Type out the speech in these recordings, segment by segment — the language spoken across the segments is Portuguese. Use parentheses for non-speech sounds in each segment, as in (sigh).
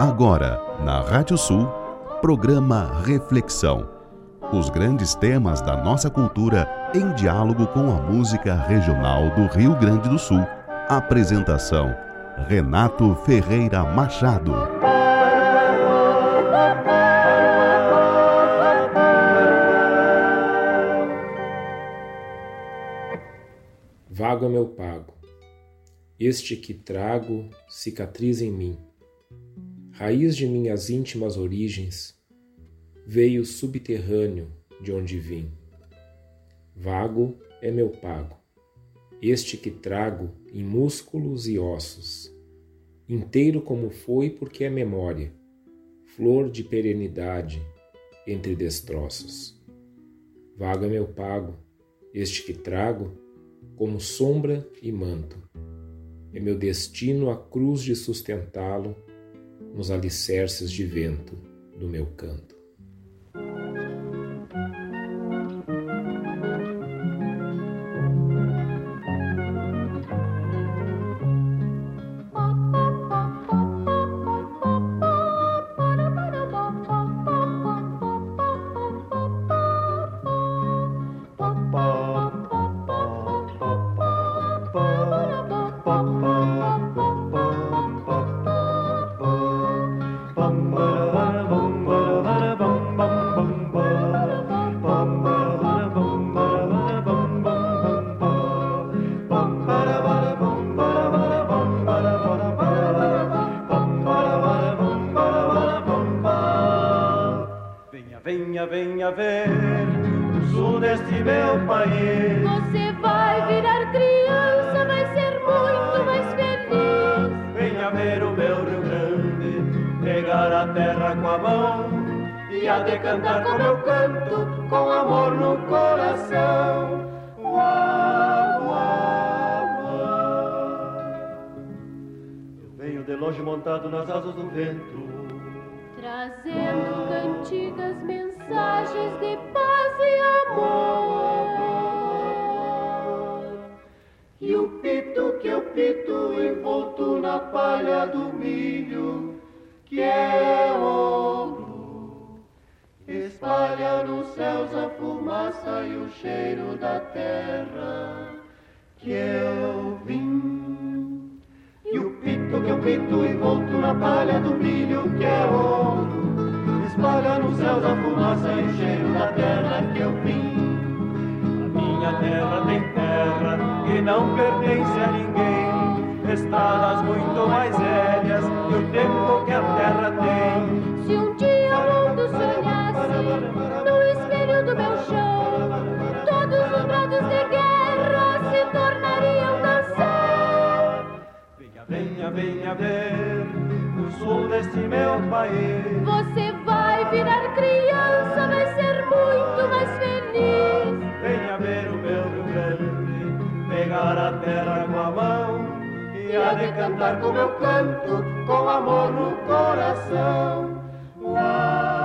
Agora, na Rádio Sul, programa Reflexão. Os grandes temas da nossa cultura em diálogo com a música regional do Rio Grande do Sul. Apresentação: Renato Ferreira Machado. Vago é meu pago, este que trago cicatriz em mim raiz de minhas íntimas origens, veio subterrâneo de onde vim. Vago é meu pago, este que trago em músculos e ossos, inteiro como foi porque é memória, flor de perenidade entre destroços. Vago é meu pago, este que trago como sombra e manto. É meu destino a cruz de sustentá-lo nos alicerces de vento do meu canto. cantar como eu canto, com amor no coração. Uau, uau, uau. Eu venho de longe montado nas asas do vento, trazendo cantigas, mensagens de paz e amor. E o pito que eu pito envolto na palha do milho, que é ouro espalha nos céus a fumaça e o cheiro da terra que eu vim. E o pito que eu pito envolto na palha do milho que é ouro, espalha nos céus a fumaça e o cheiro da terra que eu vim. A minha terra tem terra e não pertence a ninguém, estradas muito mais velhas e o tempo que a terra tem. Todos os brados de guerra se tornariam canção. Venha, venha, venha ver o sul deste meu país. Você vai virar criança, vai ser muito mais feliz. Venha ver o meu Rio Grande, pegar a terra com a mão. E a de cantar com meu canto, com amor no coração. Uau.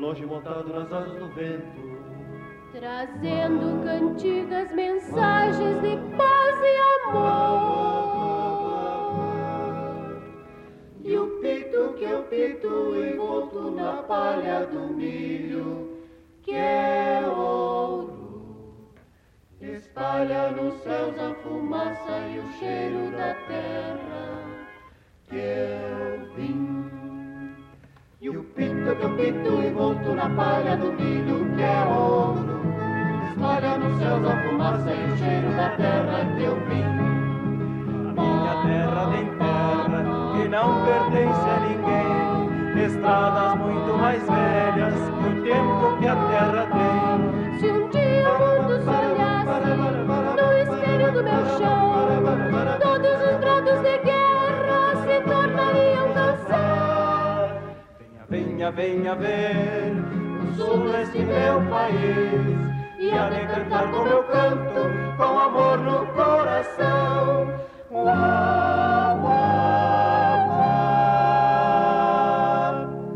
longe montado nas asas do vento. Trazendo cantigas, mensagens de paz e amor. E o pito que eu pito envolto na palha do milho, que é ouro, espalha nos céus a fumaça e o cheiro da terra, que eu é vim. E o pito que eu pito envolto na palha do milho que é ouro. Espalha nos céus a fumaça e o cheiro da terra que eu vim A minha terra tem terra que não pertence a ninguém. Estradas muito mais velhas que o tempo que a terra tem. Se um dia o mundo se olhasse no espelho do meu chão Todos os brados de guerra Venha, venha ver o sul deste meu país e há de cantar com meu canto, com amor no coração.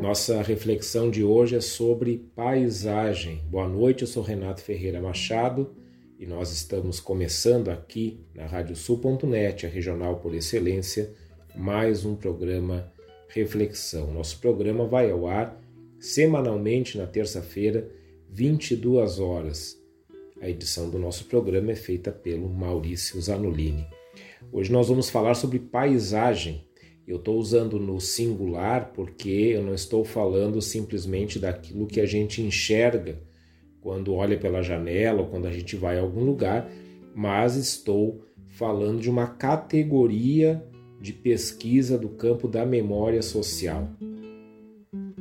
Nossa reflexão de hoje é sobre paisagem. Boa noite, eu sou Renato Ferreira Machado e nós estamos começando aqui na Radiosul.net, a regional por excelência, mais um programa Reflexão. Nosso programa vai ao ar semanalmente na terça-feira, 22 horas. A edição do nosso programa é feita pelo Maurício Zanolini. Hoje nós vamos falar sobre paisagem. Eu estou usando no singular porque eu não estou falando simplesmente daquilo que a gente enxerga quando olha pela janela ou quando a gente vai a algum lugar, mas estou falando de uma categoria de pesquisa do campo da memória social.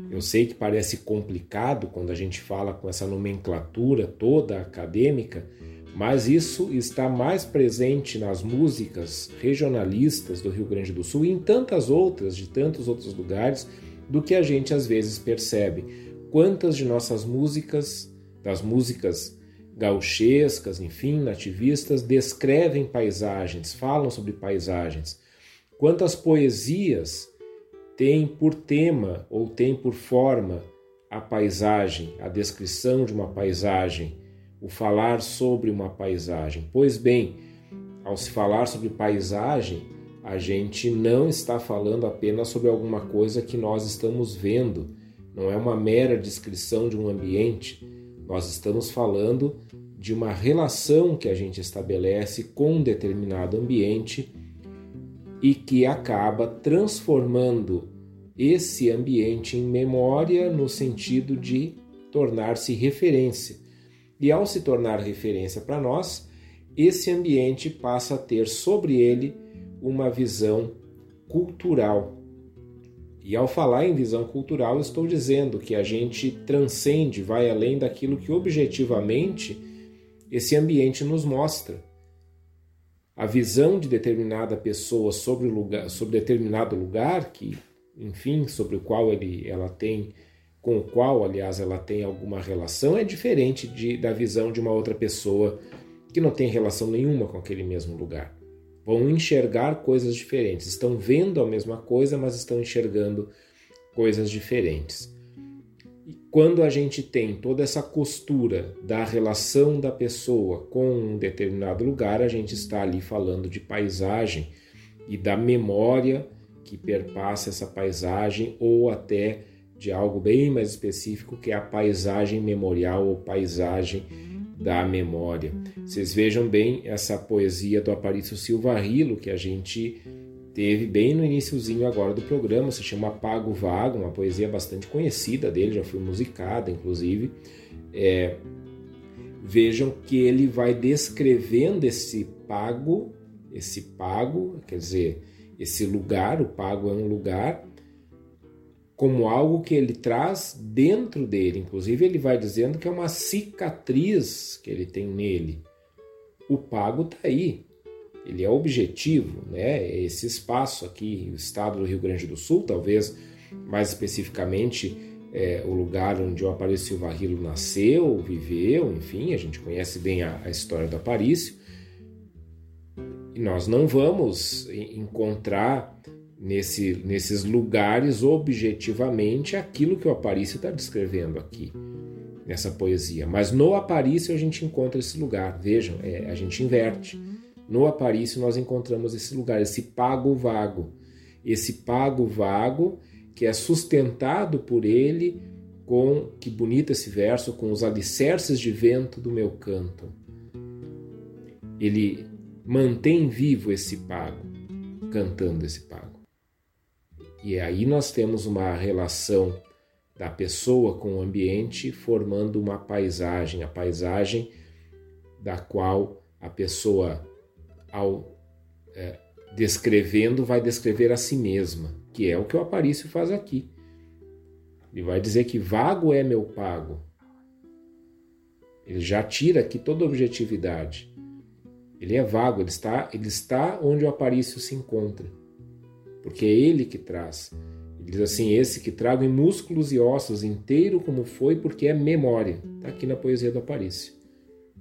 Eu sei que parece complicado quando a gente fala com essa nomenclatura toda acadêmica, mas isso está mais presente nas músicas regionalistas do Rio Grande do Sul e em tantas outras, de tantos outros lugares, do que a gente às vezes percebe. Quantas de nossas músicas das músicas gauchescas, enfim, nativistas, descrevem paisagens, falam sobre paisagens. Quantas poesias têm por tema ou têm por forma a paisagem, a descrição de uma paisagem, o falar sobre uma paisagem? Pois bem, ao se falar sobre paisagem, a gente não está falando apenas sobre alguma coisa que nós estamos vendo, não é uma mera descrição de um ambiente, nós estamos falando de uma relação que a gente estabelece com um determinado ambiente e que acaba transformando esse ambiente em memória no sentido de tornar-se referência. E ao se tornar referência para nós, esse ambiente passa a ter sobre ele uma visão cultural, e ao falar em visão cultural, estou dizendo que a gente transcende, vai além daquilo que objetivamente esse ambiente nos mostra. A visão de determinada pessoa sobre, lugar, sobre determinado lugar, que, enfim, sobre o qual ele, ela tem, com o qual, aliás, ela tem alguma relação, é diferente de, da visão de uma outra pessoa que não tem relação nenhuma com aquele mesmo lugar vão enxergar coisas diferentes. Estão vendo a mesma coisa, mas estão enxergando coisas diferentes. Quando a gente tem toda essa costura da relação da pessoa com um determinado lugar, a gente está ali falando de paisagem e da memória que perpassa essa paisagem ou até de algo bem mais específico que é a paisagem memorial ou paisagem da memória. Vocês vejam bem essa poesia do Aparício Silva Rilo que a gente teve bem no iníciozinho agora do programa, se chama Pago Vago, uma poesia bastante conhecida dele, já foi musicada inclusive. É, vejam que ele vai descrevendo esse pago, esse pago, quer dizer, esse lugar, o pago é um lugar como algo que ele traz dentro dele. Inclusive, ele vai dizendo que é uma cicatriz que ele tem nele. O pago está aí, ele é objetivo, né? Esse espaço aqui, o estado do Rio Grande do Sul, talvez mais especificamente é, o lugar onde o Aparício Silva Rilo nasceu, viveu, enfim, a gente conhece bem a, a história do Aparício. E nós não vamos encontrar nesse, nesses lugares objetivamente aquilo que o Aparício está descrevendo aqui nessa poesia. Mas no Aparício a gente encontra esse lugar. Vejam, é, a gente inverte. No Aparício nós encontramos esse lugar, esse pago vago. Esse pago vago que é sustentado por ele com, que bonito esse verso, com os alicerces de vento do meu canto. Ele mantém vivo esse pago, cantando esse pago. E aí nós temos uma relação da pessoa com o ambiente formando uma paisagem, a paisagem da qual a pessoa, ao é, descrevendo, vai descrever a si mesma, que é o que o Aparício faz aqui. Ele vai dizer que vago é meu pago. Ele já tira aqui toda a objetividade. Ele é vago, ele está, ele está onde o Aparício se encontra porque é ele que traz. Ele diz assim: esse que trago em músculos e ossos, inteiro como foi, porque é memória. Está aqui na poesia do Aparício.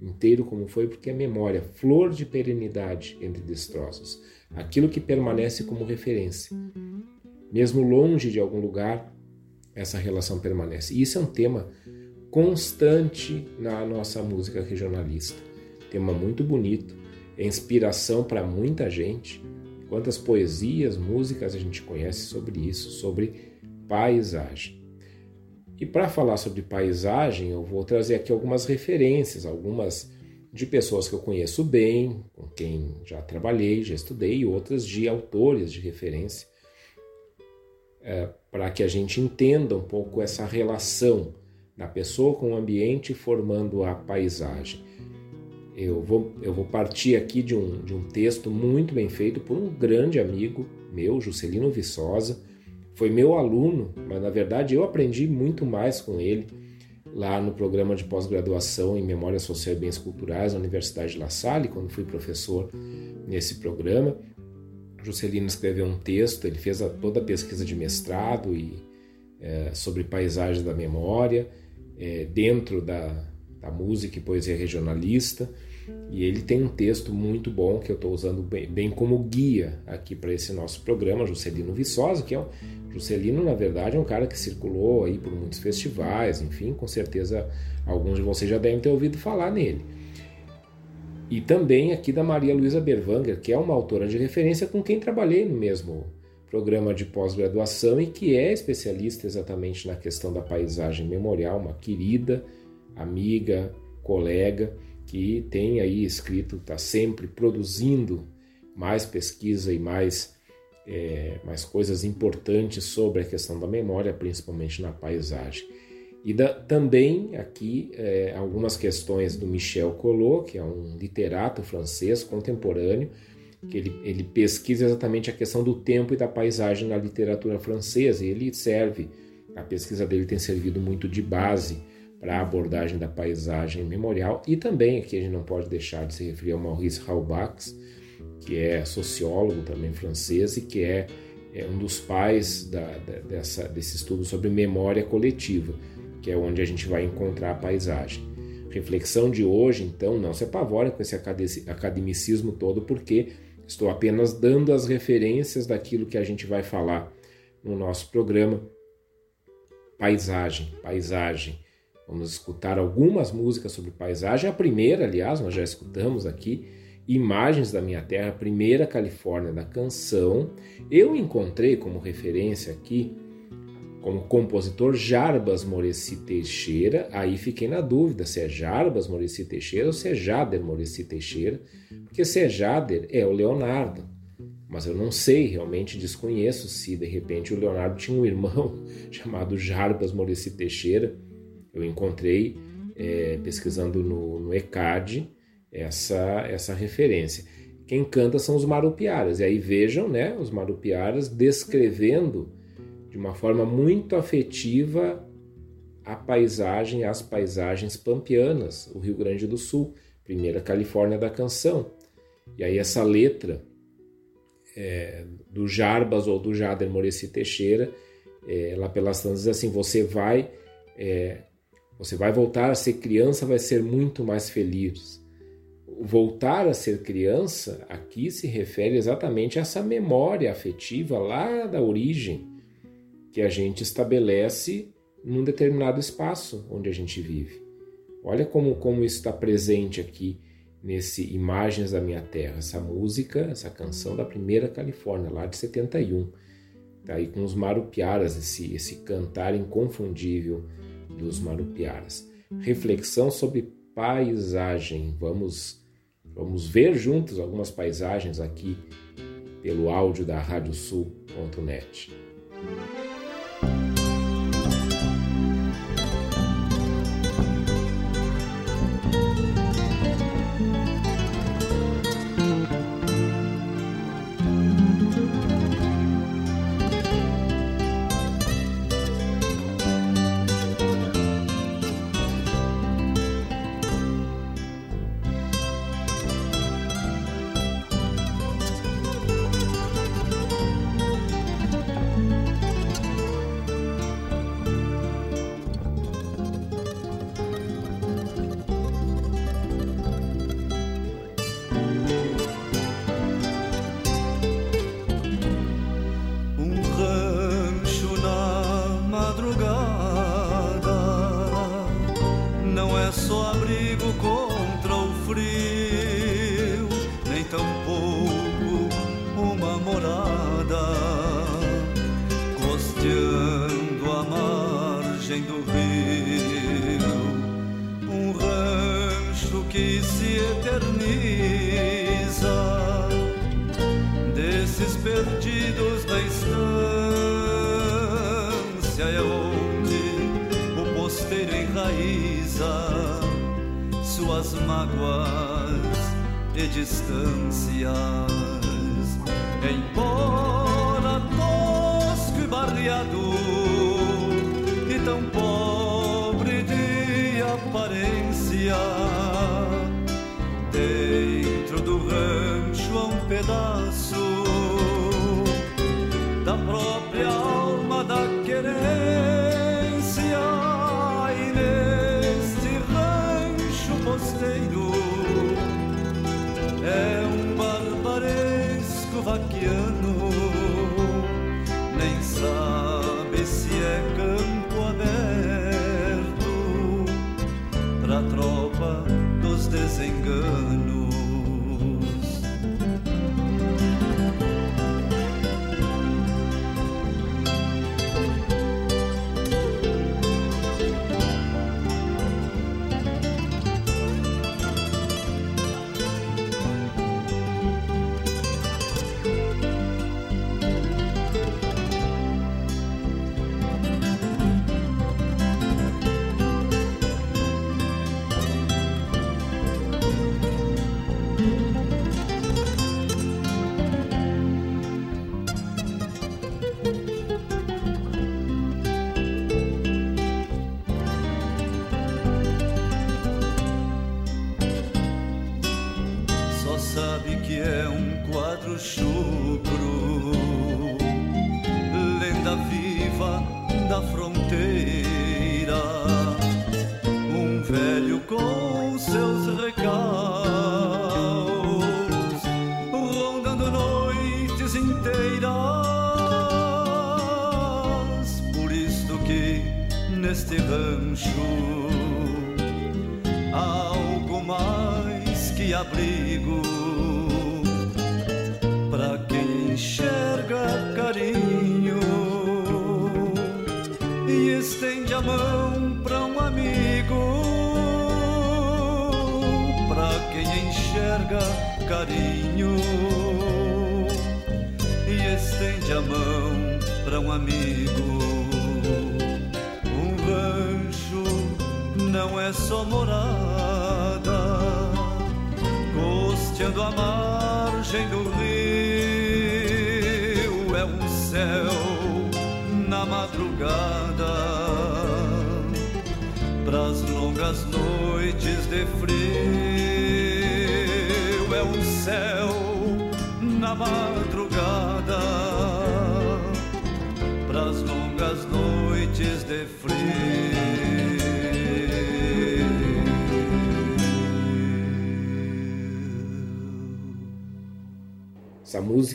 Inteiro como foi, porque é memória, flor de perenidade entre destroços. Aquilo que permanece como referência. Mesmo longe de algum lugar, essa relação permanece. E isso é um tema constante na nossa música regionalista. tema muito bonito, é inspiração para muita gente. Quantas poesias, músicas a gente conhece sobre isso, sobre paisagem. E para falar sobre paisagem, eu vou trazer aqui algumas referências, algumas de pessoas que eu conheço bem, com quem já trabalhei, já estudei, e outras de autores de referência, é, para que a gente entenda um pouco essa relação da pessoa com o ambiente formando a paisagem. Eu vou, eu vou partir aqui de um, de um texto muito bem feito por um grande amigo meu, Juscelino Viçosa. Foi meu aluno, mas na verdade eu aprendi muito mais com ele lá no programa de pós-graduação em Memória Social e Bens Culturais da Universidade de La Salle, quando fui professor nesse programa. Juscelino escreveu um texto, ele fez toda a pesquisa de mestrado e é, sobre paisagem da memória, é, dentro da, da música e poesia regionalista. E ele tem um texto muito bom que eu estou usando bem, bem, como guia aqui para esse nosso programa, Juscelino Viçosa, que é um, Juscelino, na verdade, é um cara que circulou aí por muitos festivais, enfim, com certeza alguns de vocês já devem ter ouvido falar nele. E também aqui da Maria Luísa Berwanger, que é uma autora de referência com quem trabalhei no mesmo programa de pós-graduação e que é especialista exatamente na questão da paisagem memorial, uma querida amiga, colega, que tem aí escrito, está sempre produzindo mais pesquisa e mais, é, mais coisas importantes sobre a questão da memória, principalmente na paisagem. E da, também aqui é, algumas questões do Michel Collot, que é um literato francês contemporâneo, que ele, ele pesquisa exatamente a questão do tempo e da paisagem na literatura francesa, e ele serve, a pesquisa dele tem servido muito de base para a abordagem da paisagem memorial, e também aqui a gente não pode deixar de se referir ao Maurice Halbach, que é sociólogo também francês e que é, é um dos pais da, da, dessa, desse estudo sobre memória coletiva que é onde a gente vai encontrar a paisagem. Reflexão de hoje, então, não se apavore com esse academicismo todo, porque estou apenas dando as referências daquilo que a gente vai falar no nosso programa. Paisagem, paisagem. Vamos escutar algumas músicas sobre paisagem. A primeira, aliás, nós já escutamos aqui, Imagens da Minha Terra, primeira Califórnia da canção. Eu encontrei como referência aqui como compositor Jarbas Moreci Teixeira, aí fiquei na dúvida se é Jarbas Moreci Teixeira ou se é Jader Moreci Teixeira, porque se é Jader é o Leonardo, mas eu não sei, realmente desconheço se de repente o Leonardo tinha um irmão (laughs) chamado Jarbas Moreci Teixeira. Eu encontrei é, pesquisando no, no ECAD essa, essa referência. Quem canta são os Marupiaras, e aí vejam né, os Marupiaras descrevendo de uma forma muito afetiva a paisagem, as paisagens pampianas, o Rio Grande do Sul, primeira Califórnia da canção. E aí essa letra é, do Jarbas ou do Jader Moreci Teixeira, é, lá pelas tantas diz assim, você vai, é, você vai voltar a ser criança, vai ser muito mais feliz. Voltar a ser criança aqui se refere exatamente a essa memória afetiva lá da origem, que a gente estabelece num determinado espaço onde a gente vive. Olha como, como isso está presente aqui nesse Imagens da Minha Terra, essa música, essa canção da primeira Califórnia, lá de 71. Tá aí com os Marupiaras, esse, esse cantar inconfundível dos Marupiaras. Reflexão sobre paisagem. Vamos, vamos ver juntos algumas paisagens aqui pelo áudio da radiosul.net.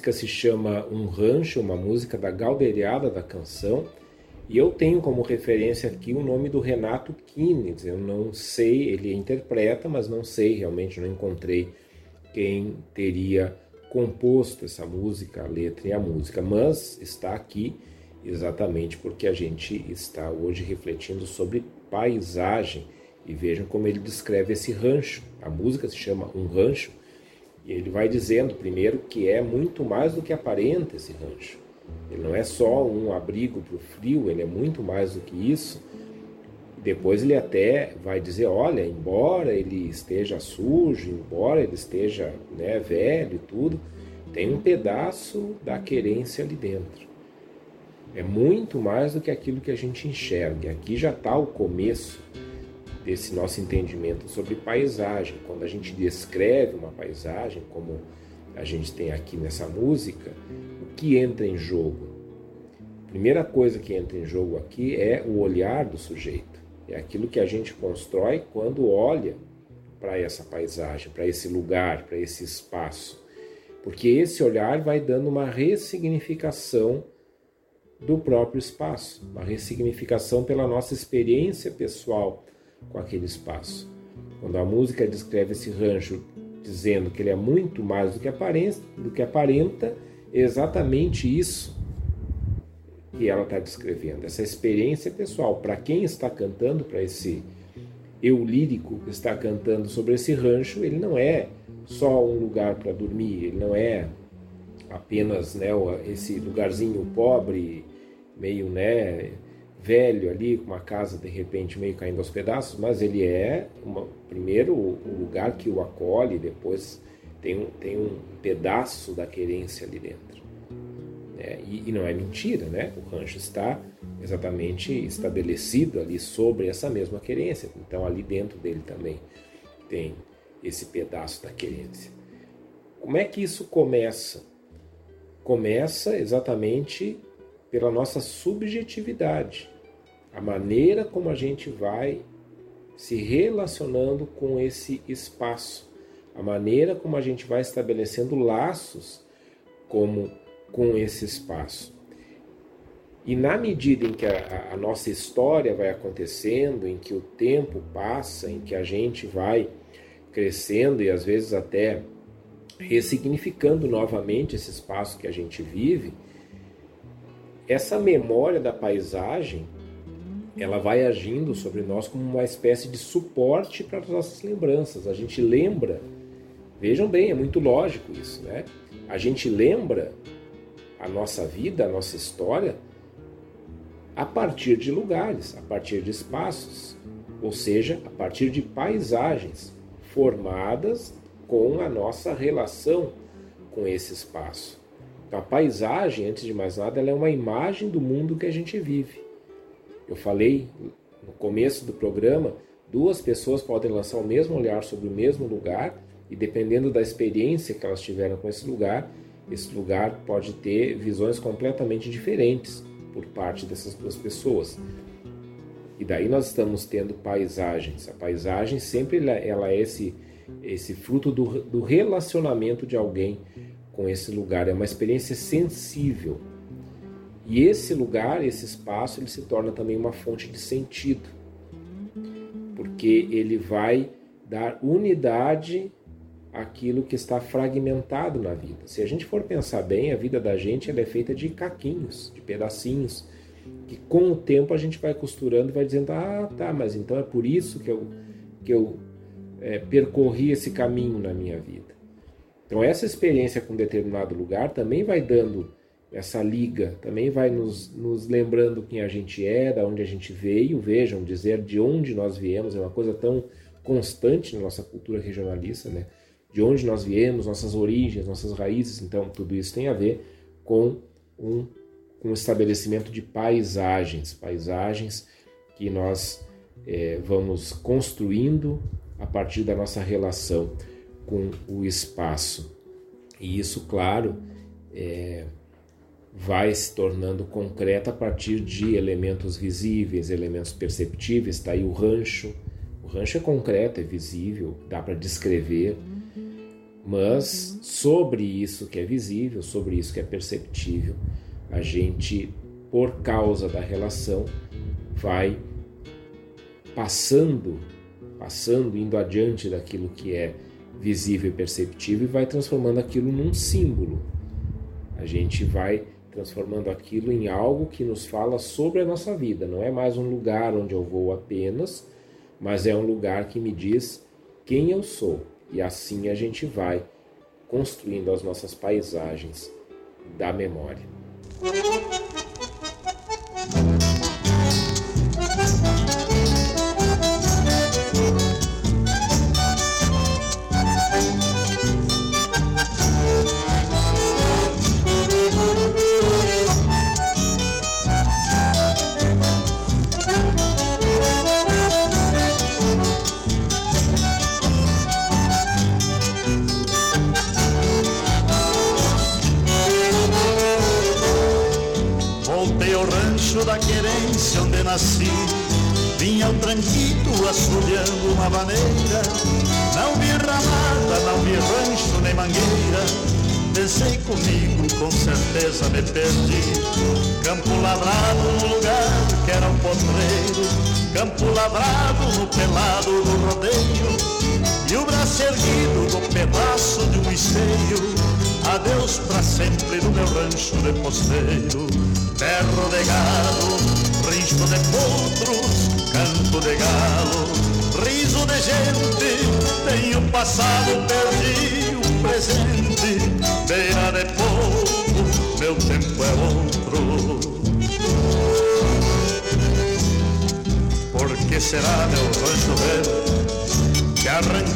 música se chama Um Rancho, uma música da Galdeirada da Canção. E eu tenho como referência aqui o nome do Renato Kines. Eu não sei, ele interpreta, mas não sei, realmente não encontrei quem teria composto essa música, a letra e a música. Mas está aqui exatamente porque a gente está hoje refletindo sobre paisagem. E vejam como ele descreve esse rancho. A música se chama Um Rancho e ele vai dizendo primeiro que é muito mais do que aparenta esse rancho. Ele não é só um abrigo para o frio, ele é muito mais do que isso. Depois ele até vai dizer, olha, embora ele esteja sujo, embora ele esteja né, velho e tudo, tem um pedaço da querência ali dentro. É muito mais do que aquilo que a gente enxerga. Aqui já está o começo desse nosso entendimento sobre paisagem. Quando a gente descreve uma paisagem, como a gente tem aqui nessa música, o que entra em jogo? A primeira coisa que entra em jogo aqui é o olhar do sujeito. É aquilo que a gente constrói quando olha para essa paisagem, para esse lugar, para esse espaço. Porque esse olhar vai dando uma ressignificação do próprio espaço, uma ressignificação pela nossa experiência pessoal com aquele espaço. Quando a música descreve esse rancho dizendo que ele é muito mais do que aparenta, do que aparenta é exatamente isso que ela está descrevendo, essa experiência pessoal. Para quem está cantando para esse eu lírico que está cantando sobre esse rancho, ele não é só um lugar para dormir, ele não é apenas né, esse lugarzinho pobre, meio né, velho ali, com uma casa de repente meio caindo aos pedaços, mas ele é uma, primeiro o lugar que o acolhe, depois tem um, tem um pedaço da querência ali dentro. É, e, e, não é mentira, né? O rancho está exatamente estabelecido ali sobre essa mesma querência. Então ali dentro dele também tem esse pedaço da querência. Como é que isso começa? Começa exatamente pela nossa subjetividade, a maneira como a gente vai se relacionando com esse espaço, a maneira como a gente vai estabelecendo laços como com esse espaço. E na medida em que a, a, nossa história vai acontecendo, em que o tempo passa, em que a gente vai crescendo e às vezes até ressignificando novamente esse espaço que a gente vive, essa memória da paisagem ela vai agindo sobre nós como uma espécie de suporte para as nossas lembranças. A gente lembra, vejam bem, é muito lógico isso, né? A gente lembra a nossa vida, a nossa história, a partir de lugares, a partir de espaços, ou seja, a partir de paisagens formadas com a nossa relação com esse espaço. Então, a paisagem, antes de mais nada, ela é uma imagem do mundo que a gente vive. Eu falei no começo do programa, duas pessoas podem lançar o mesmo olhar sobre o mesmo lugar e dependendo da experiência que elas tiveram com esse lugar, esse lugar pode ter visões completamente diferentes por parte dessas duas pessoas. E daí nós estamos tendo paisagens. A paisagem sempre ela é esse, esse fruto do, do relacionamento de alguém com esse lugar. É uma experiência sensível. E esse lugar, esse espaço, ele se torna também uma fonte de sentido. Porque ele vai dar unidade aquilo que está fragmentado na vida. Se a gente for pensar bem, a vida da gente é feita de caquinhos, de pedacinhos, que com o tempo a gente vai costurando e vai dizendo: ah, tá, mas então é por isso que eu, que eu é, percorri esse caminho na minha vida. Então, essa experiência com determinado lugar também vai dando essa liga, também vai nos, nos lembrando quem a gente é, da onde a gente veio. Vejam, dizer de onde nós viemos é uma coisa tão constante na nossa cultura regionalista, né? de onde nós viemos, nossas origens, nossas raízes. Então, tudo isso tem a ver com um, com um estabelecimento de paisagens, paisagens que nós é, vamos construindo a partir da nossa relação com o espaço. E isso, claro, é, vai se tornando concreto a partir de elementos visíveis, elementos perceptíveis. Está aí o rancho. O rancho é concreto, é visível, dá para descrever mas sobre isso que é visível, sobre isso que é perceptível, a gente, por causa da relação, vai passando, passando, indo adiante daquilo que é visível e perceptível e vai transformando aquilo num símbolo. A gente vai transformando aquilo em algo que nos fala sobre a nossa vida. Não é mais um lugar onde eu vou apenas, mas é um lugar que me diz quem eu sou e assim a gente vai construindo as nossas paisagens da memória.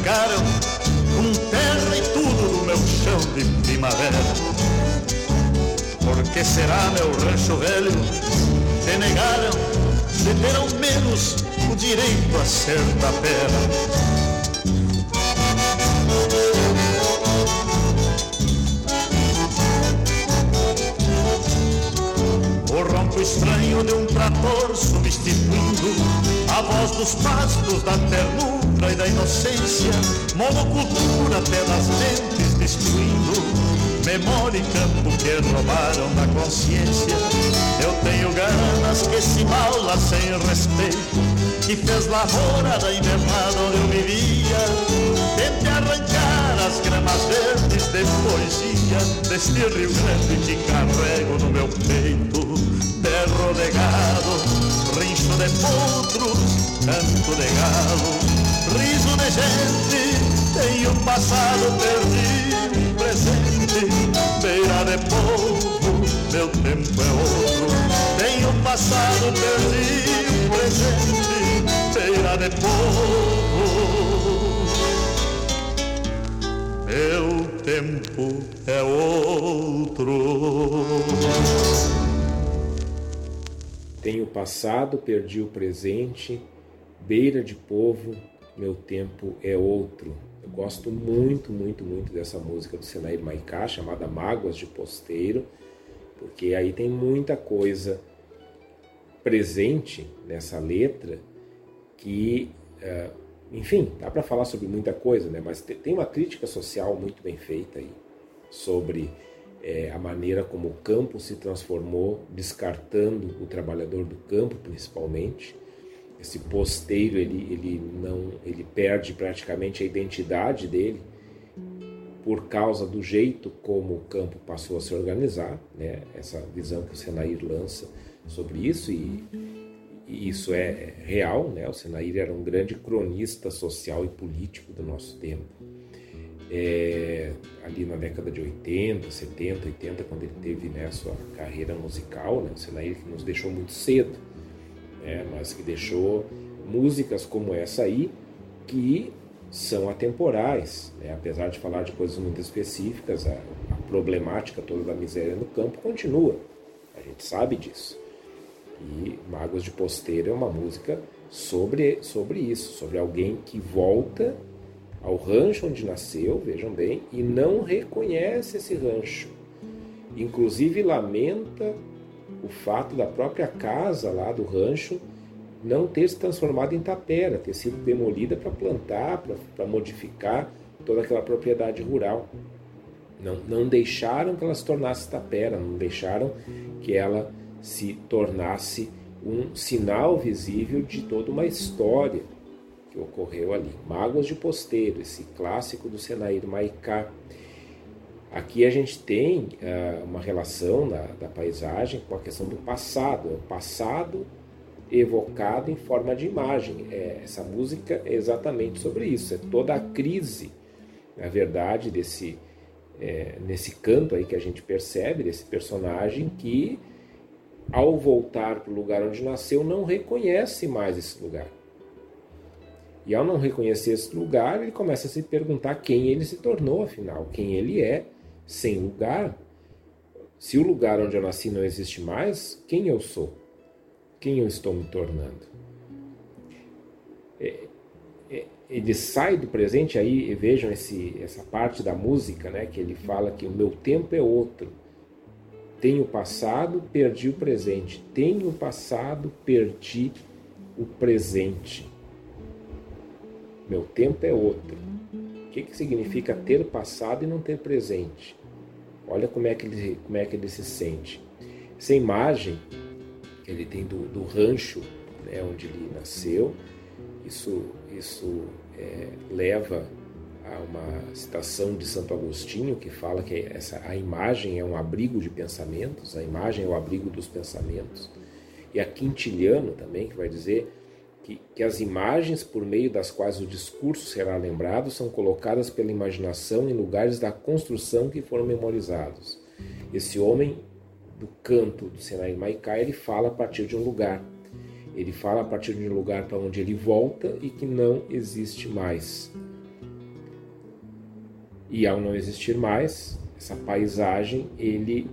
Que arrancaram com terra e tudo do meu chão de primavera? Por que será meu rancho velho que negaram de ter ao menos o direito a ser tapera? O ronco estranho de um trator substituindo a voz dos pastos da ternura e da inocência, monocultura das mentes destruindo memória e campo que roubaram da consciência. Eu tenho ganas que esse mal lá sem respeito, que fez lavoura da invernada onde eu vivia, tente arrancar as gramas verdes de poesia deste Rio Grande que carrego no meu peito. Terro de gado, rincho de potros, canto de galo, gente, tenho passado perdido presente, beira de povo, meu tempo é outro. Tenho passado, perdi o presente, beira de povo. Meu tempo é outro. Tenho passado, perdi o presente, beira de povo, meu tempo é outro. Eu gosto muito, muito, muito dessa música do Senair Maicá, chamada Mágoas de Posteiro, porque aí tem muita coisa presente nessa letra que, eh, enfim, dá para falar sobre muita coisa, né? mas tem uma crítica social muito bem feita aí sobre é, a maneira como o campo se transformou, descartando o trabalhador do campo, principalmente, esse posteiro ele, ele não ele perde praticamente a identidade dele por causa do jeito como o campo passou a se organizar, né? Essa visão que o Senair lança sobre isso e, e isso é real, né? O Senair era um grande cronista social e político do nosso tempo. É, ali na década de 80, 70, 80, quando ele teve né, sua carreira musical, né, o Senair que nos deixou muito cedo né, mas que deixou músicas como essa aí que são atemporais, né, apesar de falar de coisas muito específicas, a, a problemática toda da miséria no campo continua, a gente sabe disso. E Mágoas de Posteiro é uma música sobre, sobre isso, sobre alguém que volta ao rancho onde nasceu, vejam bem, e não reconhece esse rancho. Inclusive lamenta o fato da própria casa lá do rancho não ter se transformado em tapera, ter sido demolida para plantar, para modificar toda aquela propriedade rural. Não, não deixaram que ela se tornasse tapera, não deixaram que ela se tornasse um sinal visível de toda uma história que ocorreu ali. Mágoas de Posteiro, esse clássico do Senair Maicá. Aqui a gente tem uh, uma relação da, da, paisagem com a questão do passado, é o passado evocado em forma de imagem. É, essa música é exatamente sobre isso, é toda a crise, na verdade, desse é, nesse canto aí que a gente percebe desse personagem que, ao voltar para o lugar onde nasceu, não reconhece mais esse lugar. E ao não reconhecer esse lugar, ele começa a se perguntar quem ele se tornou, afinal, quem ele é sem lugar, se o lugar onde eu nasci não existe mais, quem eu sou? Quem eu estou me tornando? É, é, ele sai do presente aí, vejam esse, essa parte da música, né, que ele fala que o meu tempo é outro. Tenho passado, perdi o presente. Tenho passado, perdi o presente. Meu tempo é outro que, que significa ter passado e não ter presente? Olha como é que ele, como é que ele se sente. Essa imagem que ele tem do, do rancho né, onde ele nasceu, isso, isso é, leva a uma citação de Santo Agostinho que fala que essa, a imagem é um abrigo de pensamentos, a imagem é o abrigo dos pensamentos. E a Quintiliano também, que vai dizer que, que as imagens por meio das quais o discurso será lembrado são colocadas pela imaginação em lugares da construção que foram memorizados. Esse homem do canto do Senai Maikai, ele fala a partir de um lugar. Ele fala a partir de um lugar para onde ele volta e que não existe mais. E ao não existir mais, essa paisagem, ele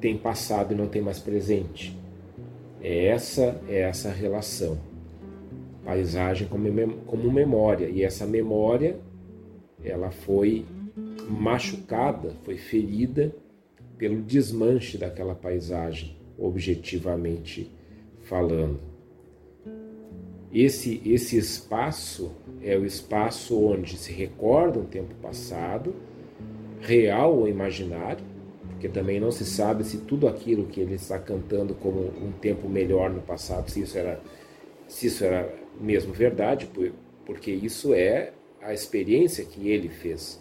tem passado e não tem mais presente. É essa é essa relação. Paisagem como, como memória. E essa memória, ela foi machucada, foi ferida pelo desmanche daquela paisagem, objetivamente falando. Esse, esse espaço é o espaço onde se recorda um tempo passado, real ou imaginário, porque também não se sabe se tudo aquilo que ele está cantando como um tempo melhor no passado, se isso era, se isso era mesmo verdade, porque isso é a experiência que ele fez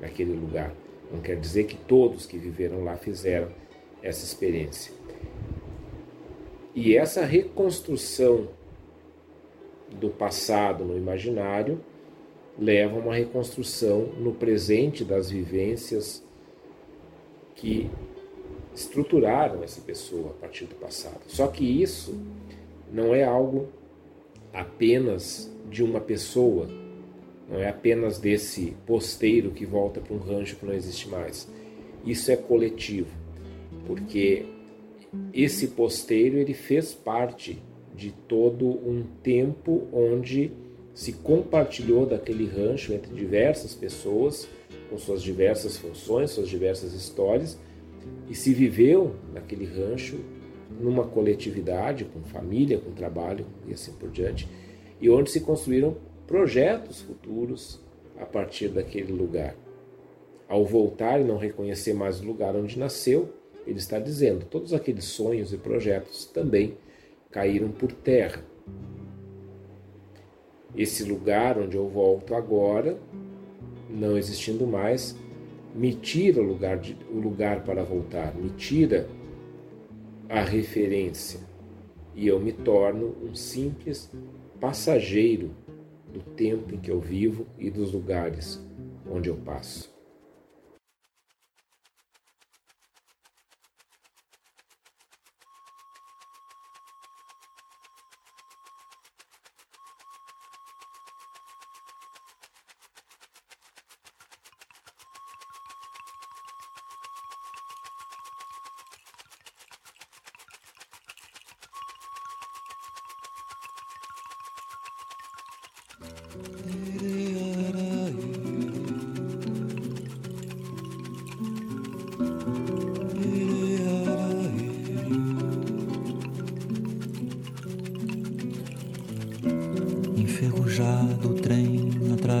naquele lugar. Não quer dizer que todos que viveram lá fizeram essa experiência. E essa reconstrução do passado no imaginário leva a uma reconstrução no presente das vivências que estruturaram essa pessoa a partir do passado. Só que isso não é algo apenas de uma pessoa, não é apenas desse posteiro que volta para um rancho que não existe mais. Isso é coletivo, porque esse posteiro ele fez parte de todo um tempo onde se compartilhou daquele rancho entre diversas pessoas, com suas diversas funções, suas diversas histórias, e se viveu naquele rancho numa coletividade, com família, com trabalho e assim por diante, e onde se construíram projetos futuros a partir daquele lugar. Ao voltar e não reconhecer mais o lugar onde nasceu, ele está dizendo: todos aqueles sonhos e projetos também caíram por terra. Esse lugar onde eu volto agora, não existindo mais, me tira o lugar, de, o lugar para voltar, me tira a referência e eu me torno um simples passageiro do tempo em que eu vivo e dos lugares onde eu passo.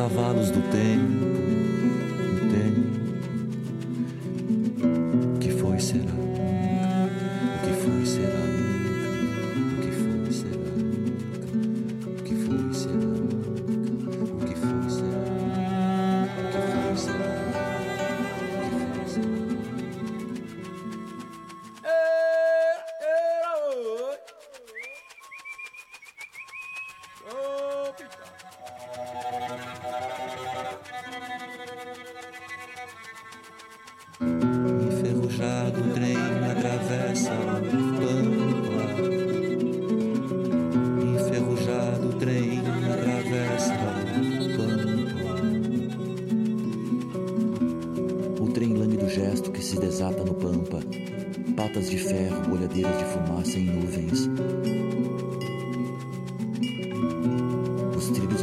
cavalos do tempo. De fumaça em nuvens. Os trilhos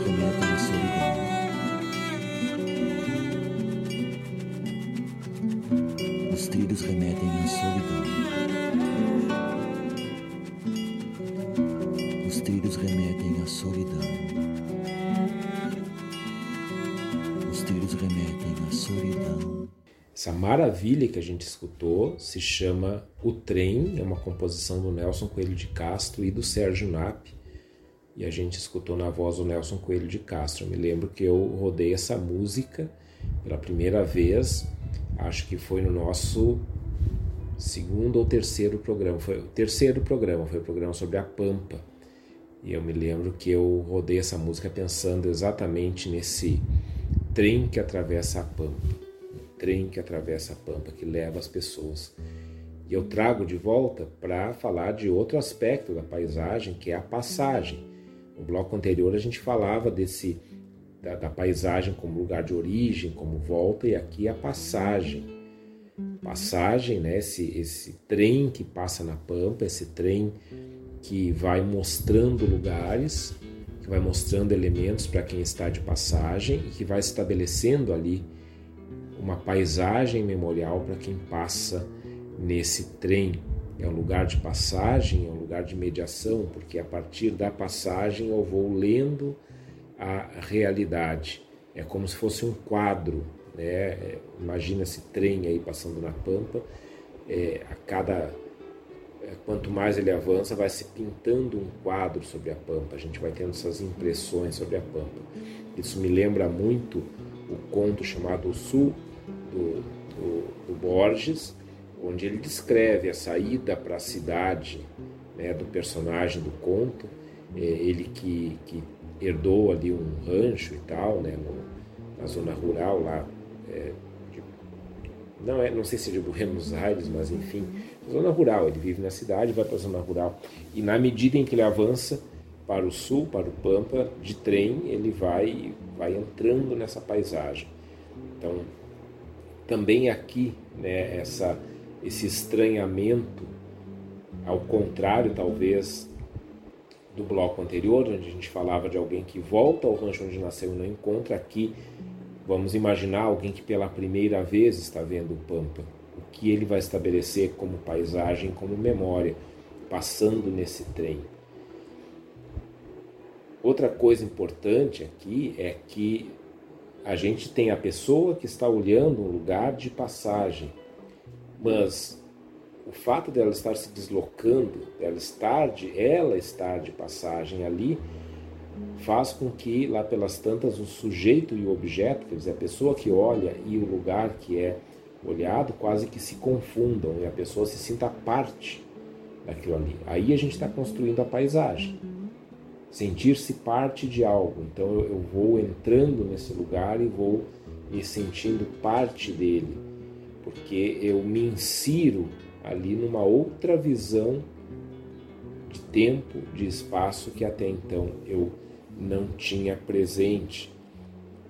Essa maravilha que a gente escutou se chama O Trem, é uma composição do Nelson Coelho de Castro e do Sérgio Nap. E a gente escutou na voz do Nelson Coelho de Castro. Eu me lembro que eu rodei essa música pela primeira vez, acho que foi no nosso segundo ou terceiro programa. Foi o terceiro programa, foi o programa sobre a Pampa. E eu me lembro que eu rodei essa música pensando exatamente nesse trem que atravessa a Pampa trem que atravessa a pampa, que leva as pessoas. E eu trago de volta para falar de outro aspecto da paisagem, que é a passagem. No bloco anterior a gente falava desse da, da paisagem como lugar de origem, como volta, e aqui a passagem. Passagem, né? esse, esse trem que passa na pampa, esse trem que vai mostrando lugares, que vai mostrando elementos para quem está de passagem e que vai estabelecendo ali uma paisagem memorial para quem passa nesse trem. É um lugar de passagem, é um lugar de mediação, porque a partir da passagem eu vou lendo a realidade. É como se fosse um quadro. Né? Imagina esse trem aí passando na pampa. É, a cada é, quanto mais ele avança, vai se pintando um quadro sobre a pampa. A gente vai tendo essas impressões sobre a pampa. Isso me lembra muito o conto chamado O Sul do, do, do Borges, onde ele descreve a saída para a cidade né, do personagem do conto, é, ele que, que herdou ali um rancho e tal, né, no, na zona rural lá, é, de, não, é, não sei se é de Buenos Aires, mas enfim, zona rural, ele vive na cidade, vai para a zona rural, e na medida em que ele avança para o sul, para o Pampa, de trem, ele vai, vai entrando nessa paisagem. Então, também aqui né, essa, esse estranhamento, ao contrário talvez do bloco anterior, onde a gente falava de alguém que volta ao rancho onde nasceu e não encontra, aqui vamos imaginar alguém que pela primeira vez está vendo o Pampa, o que ele vai estabelecer como paisagem, como memória, passando nesse trem. Outra coisa importante aqui é que a gente tem a pessoa que está olhando um lugar de passagem, mas o fato dela estar se deslocando, dela estar de, ela estar de passagem ali, faz com que lá pelas tantas o sujeito e o objeto, quer dizer, a pessoa que olha e o lugar que é olhado quase que se confundam e a pessoa se sinta parte daquilo ali. Aí a gente está construindo a paisagem sentir-se parte de algo. Então eu, vou entrando nesse lugar e vou me sentindo parte dele, porque eu me insiro ali numa outra visão de tempo, de espaço que até então eu não tinha presente.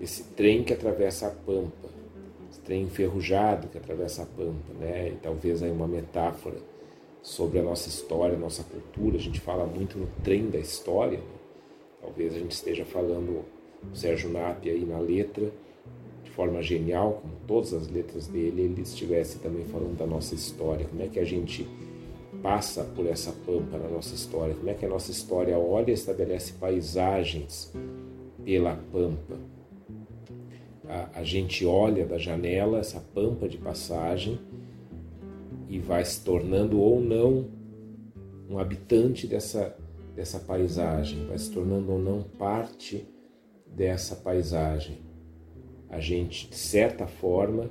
Esse trem que atravessa a pampa, esse trem enferrujado que atravessa a pampa, né? E talvez aí uma metáfora sobre a nossa história, a nossa cultura. A gente fala muito no trem da história. Né? Talvez a gente esteja falando o Sérgio Nap aí na letra, de forma genial, como todas as letras dele, ele estivesse também falando da nossa história. Como é que a gente passa por essa pampa na nossa história? Como é que a nossa história olha e estabelece paisagens pela pampa? A, a gente olha da janela essa pampa de passagem e vai se tornando ou não um habitante dessa, dessa paisagem, vai se tornando ou não parte dessa paisagem. A gente, de certa forma,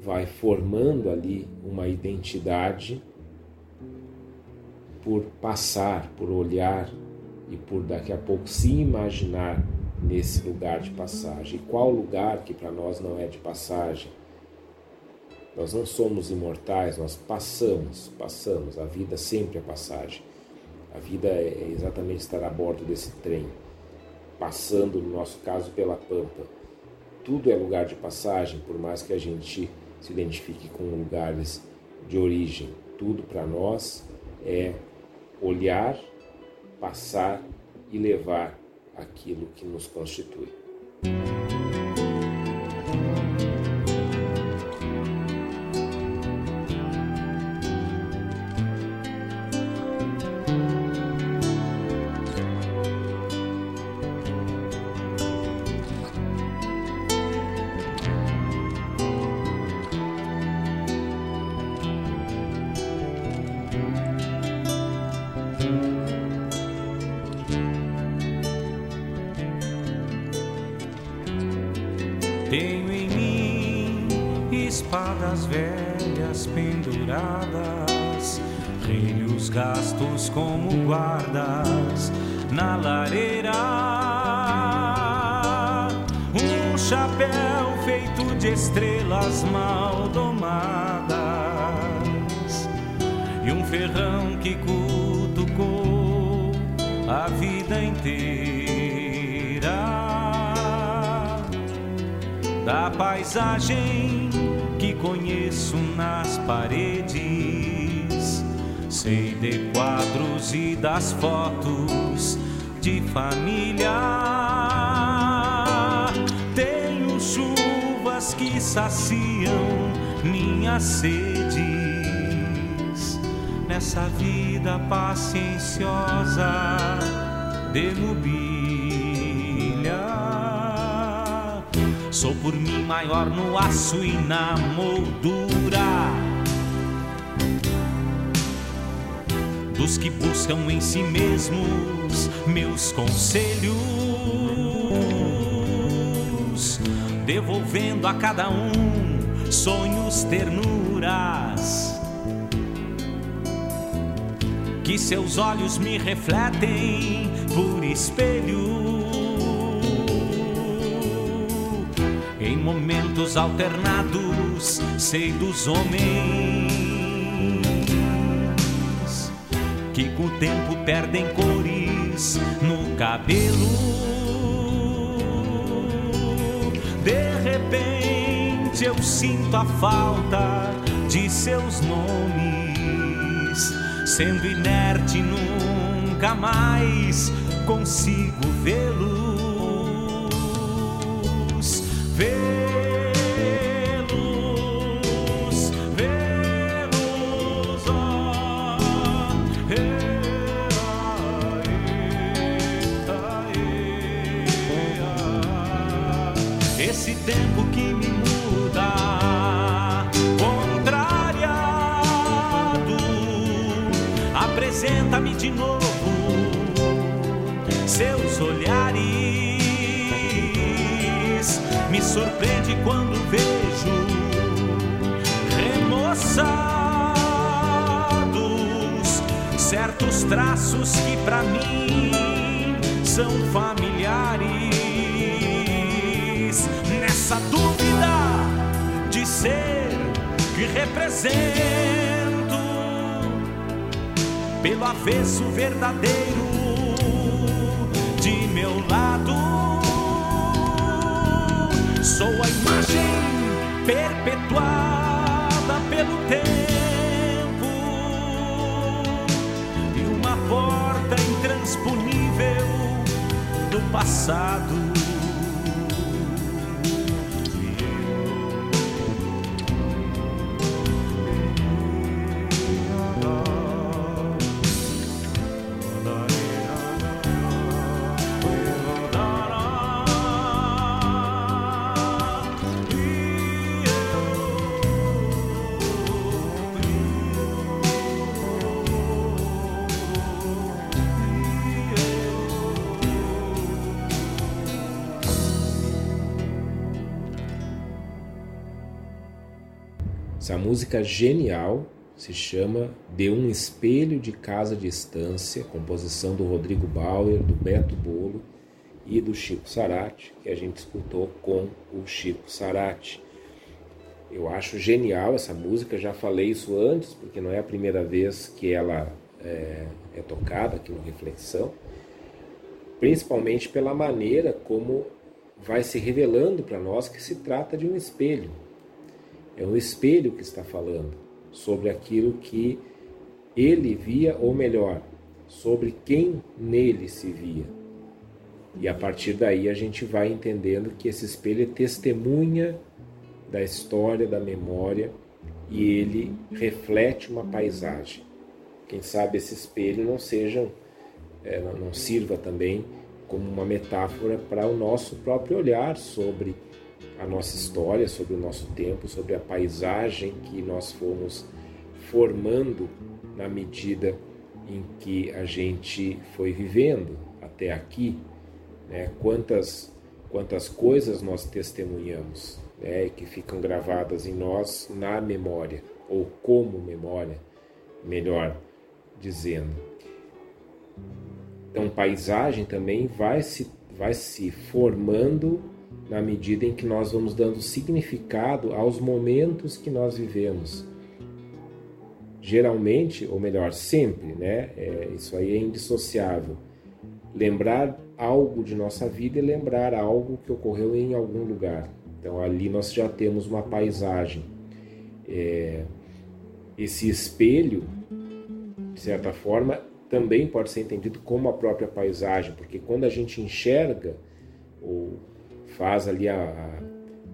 vai formando ali uma identidade por passar, por olhar e por daqui a pouco se imaginar nesse lugar de passagem. E qual lugar que para nós não é de passagem? Nós não somos imortais, nós passamos, passamos. A vida sempre é passagem. A vida é exatamente estar a bordo desse trem, passando, no nosso caso, pela pampa. Tudo é lugar de passagem, por mais que a gente se identifique com lugares de origem. tudo para nós é olhar, passar e levar aquilo que nos constitui. E das fotos de família que saciam minhas sedes nessa vida pacienciosa de mobília. Sou por mim maior no aço e na moldura. Dos que buscam em si mesmos meus conselhos devolvendo a cada um sonhos, ternuras. Que seus olhos me refletem por espelho. Em momentos alternados, sei dos homens que com o tempo perdem cores no cabelo. repente eu sinto a falta de seus nomes. Sendo inerte, nunca mais consigo vê-los. Certos traços que para mim são familiares. Nessa dúvida de ser que representa pelo avesso verdadeiro de meu lado. Sou a imagem perpetuada passado. Essa música genial se chama De um Espelho de Casa Distância, composição do Rodrigo Bauer, do Beto Bolo e do Chico Sarati, que a gente escutou com o Chico Sarati. Eu acho genial essa música, já falei isso antes, porque não é a primeira vez que ela é, é tocada aqui no Reflexão, principalmente pela maneira como vai se revelando para nós que se trata de um espelho é um espelho que está falando sobre aquilo que ele via, ou melhor, sobre quem nele se via. E a partir daí a gente vai entendendo que esse espelho é testemunha da história, da memória, e ele reflete uma paisagem. Quem sabe esse espelho não seja, é, não sirva também como uma metáfora para o nosso próprio olhar sobre a nossa história, sobre o nosso tempo, sobre a paisagem que nós fomos formando na medida em que a gente foi vivendo até aqui, né? quantas, quantas coisas nós testemunhamos né? que ficam gravadas em nós na memória, ou como memória, melhor dizendo. Então, paisagem também vai se, vai se formando na medida em que nós vamos dando significado aos momentos que nós vivemos geralmente, ou melhor, sempre, né? É, isso aí é indissociável. Lembrar algo de nossa vida e lembrar algo que ocorreu em algum lugar. Então ali nós já temos uma paisagem. É, esse espelho, de certa forma, também pode ser entendido como a própria paisagem, porque quando a gente enxerga ou faz ali a,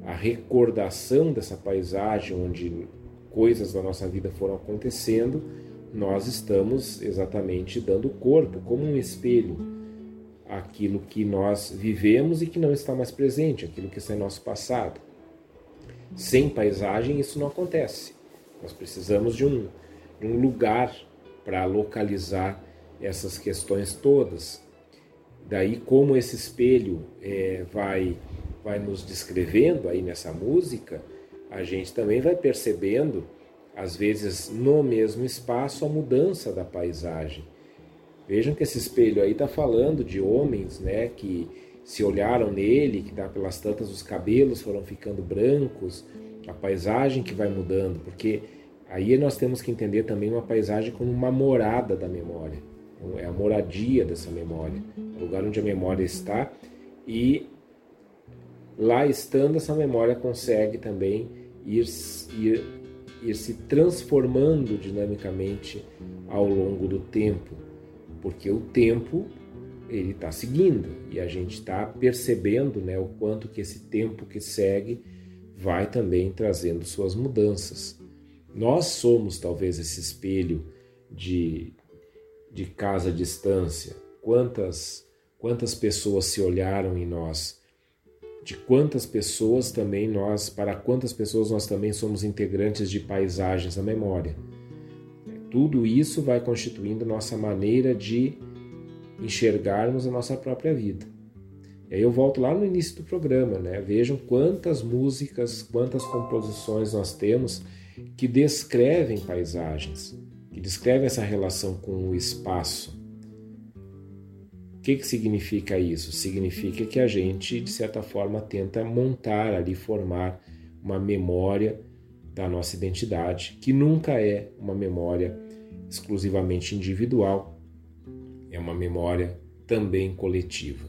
a, recordação dessa paisagem onde coisas da nossa vida foram acontecendo, nós estamos exatamente dando corpo, como um espelho, aquilo que nós vivemos e que não está mais presente, aquilo que está em nosso passado. Sem paisagem isso não acontece. Nós precisamos de um, de um lugar para localizar essas questões todas. Daí como esse espelho é, vai vai nos descrevendo aí nessa música, a gente também vai percebendo, às vezes no mesmo espaço, a mudança da paisagem. Vejam que esse espelho aí está falando de homens né, que se olharam nele, que tá pelas tantas os cabelos foram ficando brancos, a paisagem que vai mudando, porque aí nós temos que entender também uma paisagem como uma morada da memória. É a moradia dessa memória, o lugar onde a memória está e lá estando essa memória consegue também ir, ir, ir se transformando dinamicamente ao longo do tempo, porque o tempo ele está seguindo e a gente está percebendo né, o quanto que esse tempo que segue vai também trazendo suas mudanças. Nós somos talvez esse espelho de, de casa à distância. Quantas, quantas pessoas se olharam em nós de quantas pessoas também nós, para quantas pessoas nós também somos integrantes de paisagens da memória. Tudo isso vai constituindo nossa maneira de enxergarmos a nossa própria vida. E aí eu volto lá no início do programa, né? Vejam quantas músicas, quantas composições nós temos que descrevem paisagens, que descrevem essa relação com o espaço, que, que significa isso? Significa que a gente, de certa forma, tenta montar ali, formar uma memória da nossa identidade, que nunca é uma memória exclusivamente individual, é uma memória também coletiva.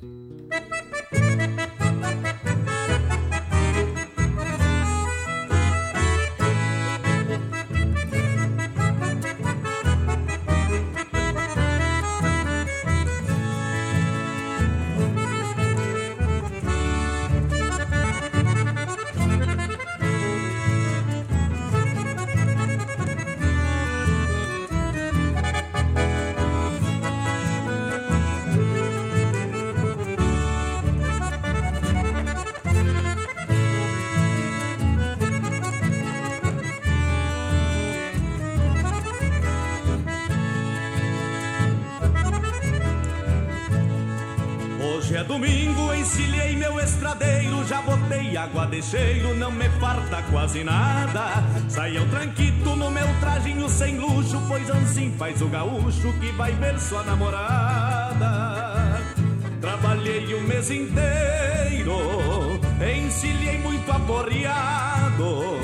Deixeiro não me farta quase nada. Saia o tranquito no meu trajinho sem luxo, pois assim faz o gaúcho que vai ver sua namorada. Trabalhei o mês inteiro, encilhei muito aporreado,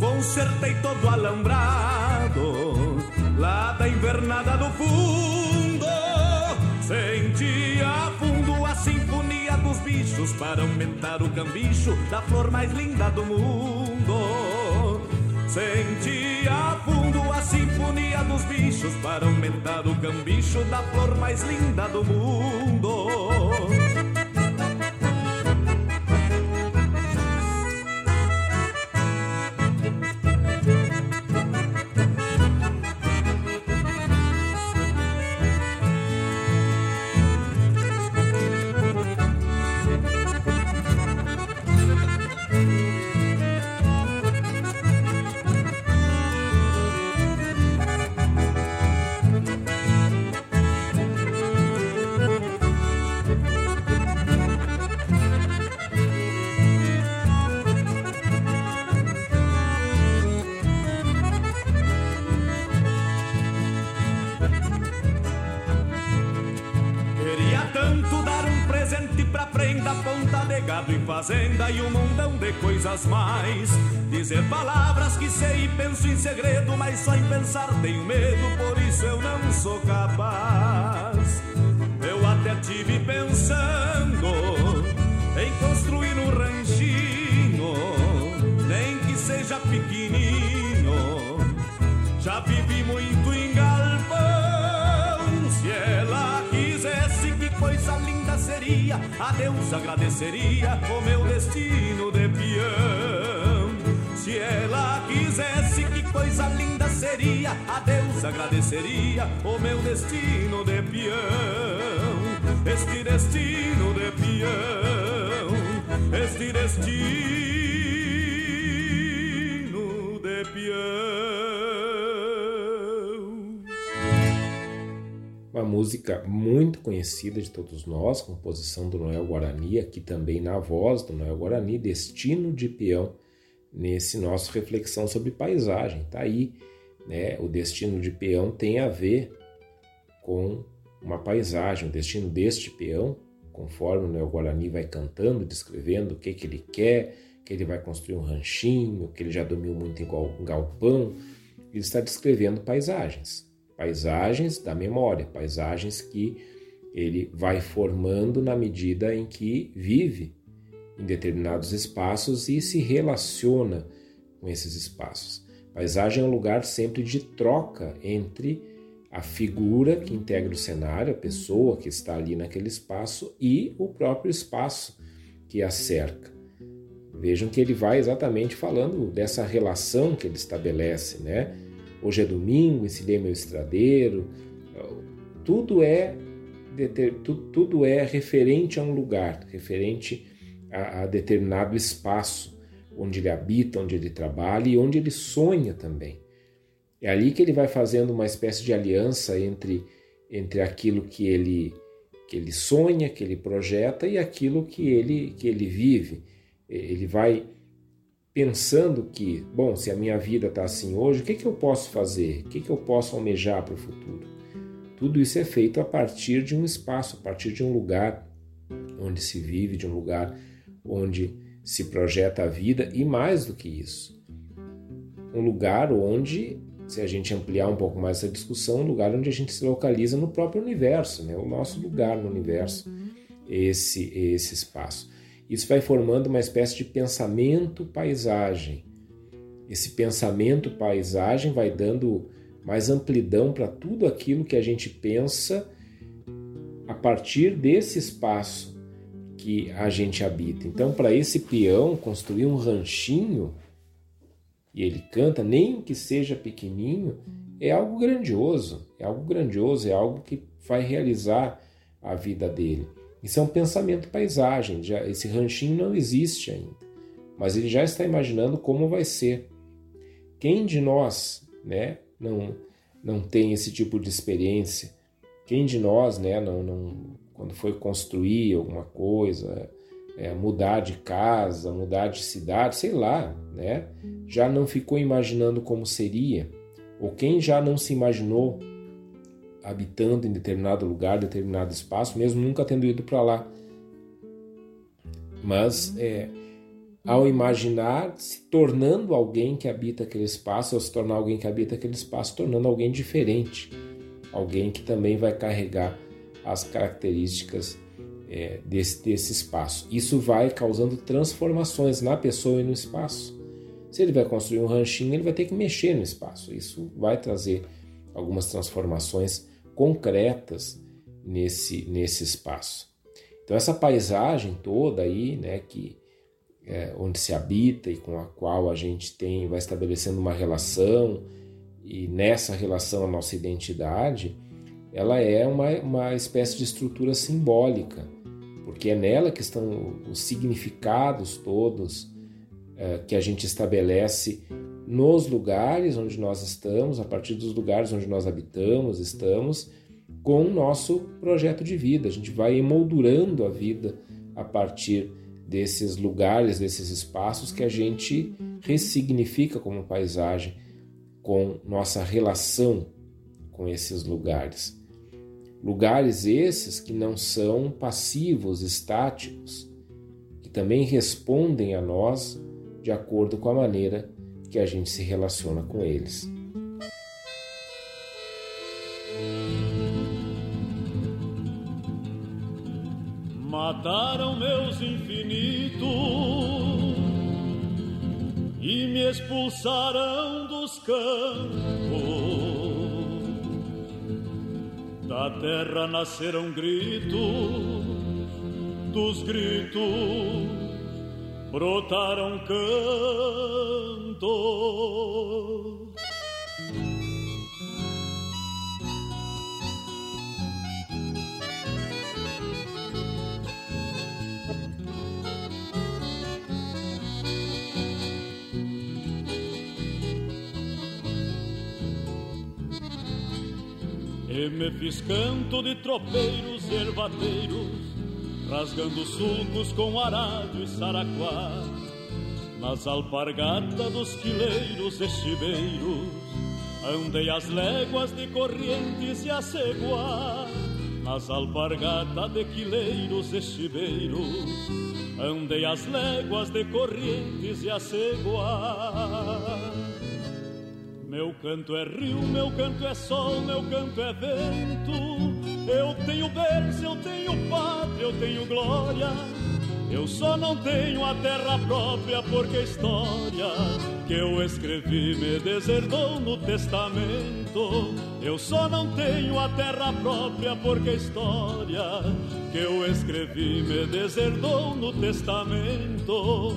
consertei todo alambrado, lá da invernada do fundo, sentia bichos para aumentar o cambicho da flor mais linda do mundo. Sentia fundo a sinfonia dos bichos para aumentar o cambicho da flor mais linda do mundo. Fazenda e um mundão de coisas mais. Dizer palavras que sei e penso em segredo, mas só em pensar tenho medo, por isso eu não sou capaz. Eu até tive pensando em construir um ranchinho, nem que seja pequenininho. Já vivi muito em Deus agradeceria o meu destino de peão. Se ela quisesse, que coisa linda seria, a Deus agradeceria o meu destino de peão. Este destino de peão, este destino Uma música muito conhecida de todos nós, composição do Noel Guarani, aqui também na voz do Noel Guarani, Destino de Peão, nesse nosso reflexão sobre paisagem. Tá aí, né? O destino de peão tem a ver com uma paisagem, o destino deste peão, conforme o Noel Guarani vai cantando, descrevendo o que, que ele quer, que ele vai construir um ranchinho, que ele já dormiu muito em galpão, ele está descrevendo paisagens paisagens da memória, paisagens que ele vai formando na medida em que vive em determinados espaços e se relaciona com esses espaços. Paisagem é um lugar sempre de troca entre a figura que integra o cenário, a pessoa que está ali naquele espaço e o próprio espaço que a cerca. Vejam que ele vai exatamente falando dessa relação que ele estabelece, né? Hoje é domingo, ensinei meu estradeiro. Tudo é tudo é referente a um lugar, referente a, a determinado espaço onde ele habita, onde ele trabalha e onde ele sonha também. É ali que ele vai fazendo uma espécie de aliança entre, entre aquilo que ele, que ele sonha, que ele projeta e aquilo que ele, que ele vive. Ele vai pensando que, bom, se a minha vida está assim hoje, o que, que eu posso fazer? O que, que eu posso almejar para o futuro? Tudo isso é feito a partir de um espaço, a partir de um lugar onde se vive, de um lugar onde se projeta a vida e mais do que isso, um lugar onde, se a gente ampliar um pouco mais essa discussão, um lugar onde a gente se localiza no próprio universo, né? o nosso lugar no universo, esse, esse espaço. Isso vai formando uma espécie de pensamento-paisagem. Esse pensamento-paisagem vai dando mais amplidão para tudo aquilo que a gente pensa a partir desse espaço que a gente habita. Então, para esse peão construir um ranchinho, e ele canta, nem que seja pequenininho, é algo grandioso, é algo grandioso, é algo que vai realizar a vida dele. Isso é um pensamento paisagem. Já, esse ranchinho não existe ainda, mas ele já está imaginando como vai ser. Quem de nós, né, não não tem esse tipo de experiência? Quem de nós, né, não, não quando foi construir alguma coisa, é, mudar de casa, mudar de cidade, sei lá, né, já não ficou imaginando como seria? Ou quem já não se imaginou habitando em determinado lugar, determinado espaço, mesmo nunca tendo ido para lá. Mas é, ao imaginar se tornando alguém que habita aquele espaço, ou se tornar alguém que habita aquele espaço, tornando alguém diferente, alguém que também vai carregar as características é, desse, desse espaço. Isso vai causando transformações na pessoa e no espaço. Se ele vai construir um ranchinho, ele vai ter que mexer no espaço. Isso vai trazer algumas transformações concretas nesse, nesse espaço. Então essa paisagem toda aí, né, que é, onde se habita e com a qual a gente tem vai estabelecendo uma relação e nessa relação a nossa identidade, ela é uma, uma espécie de estrutura simbólica, porque é nela que estão os significados todos é, que a gente estabelece nos lugares onde nós estamos, a partir dos lugares onde nós habitamos, estamos, com o nosso projeto de vida. A gente vai emoldurando a vida a partir desses lugares, desses espaços que a gente ressignifica como paisagem com nossa relação com esses lugares. Lugares esses que não são passivos, estáticos, que também respondem a nós de acordo com a maneira que a gente se relaciona com eles. Mataram meus infinitos e me expulsaram dos campos. Da terra nasceram gritos, dos gritos brotaram cantos. E me fiz canto de tropeiros ervateiros, rasgando sulcos com arado e saraquá. Nas alpargatas dos quileiros e andei as léguas de correntes e aceguá. Nas alpargatas de quileiros e andei as léguas de correntes e aceguá. Meu canto é rio, meu canto é sol, meu canto é vento. Eu tenho berço, eu tenho pátria, eu tenho glória. Eu só não tenho a terra própria porque a história que eu escrevi me deserdou no testamento. Eu só não tenho a terra própria porque a história que eu escrevi me deserdou no testamento.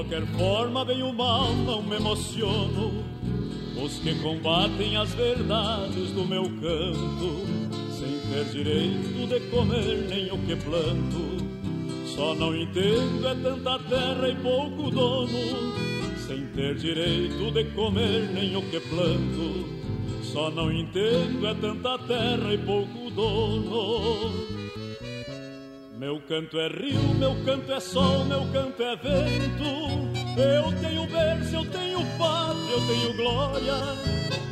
Qualquer forma, bem o mal, não me emociono. Os que combatem as verdades do meu canto, sem ter direito de comer nem o que planto. Só não entendo é tanta terra e pouco dono, sem ter direito de comer nem o que planto. Só não entendo é tanta terra e pouco dono. Meu canto é rio, meu canto é sol, meu canto é vento. Eu tenho berço, eu tenho pátria, eu tenho glória.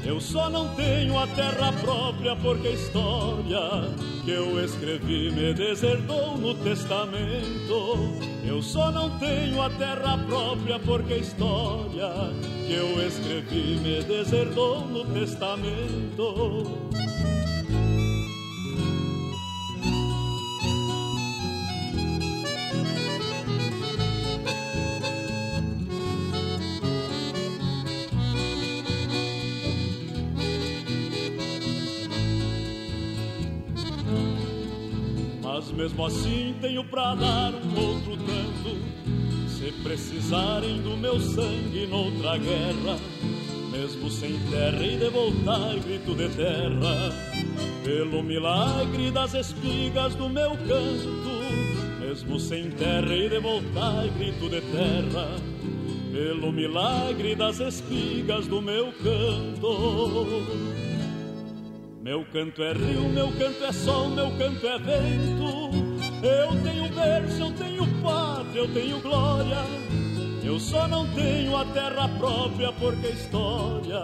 Eu só não tenho a terra própria porque a história que eu escrevi me deserdou no testamento. Eu só não tenho a terra própria porque a história que eu escrevi me deserdou no testamento. Mesmo assim tenho pra dar um outro tanto. Se precisarem do meu sangue noutra guerra, mesmo sem terra e de voltar grito de terra, pelo milagre das espigas do meu canto, mesmo sem terra e de voltar grito de terra, pelo milagre das espigas do meu canto. Meu canto é rio, meu canto é sol, meu canto é vento. Eu tenho berço, eu tenho pátria, eu tenho glória. Eu só não tenho a terra própria porque a história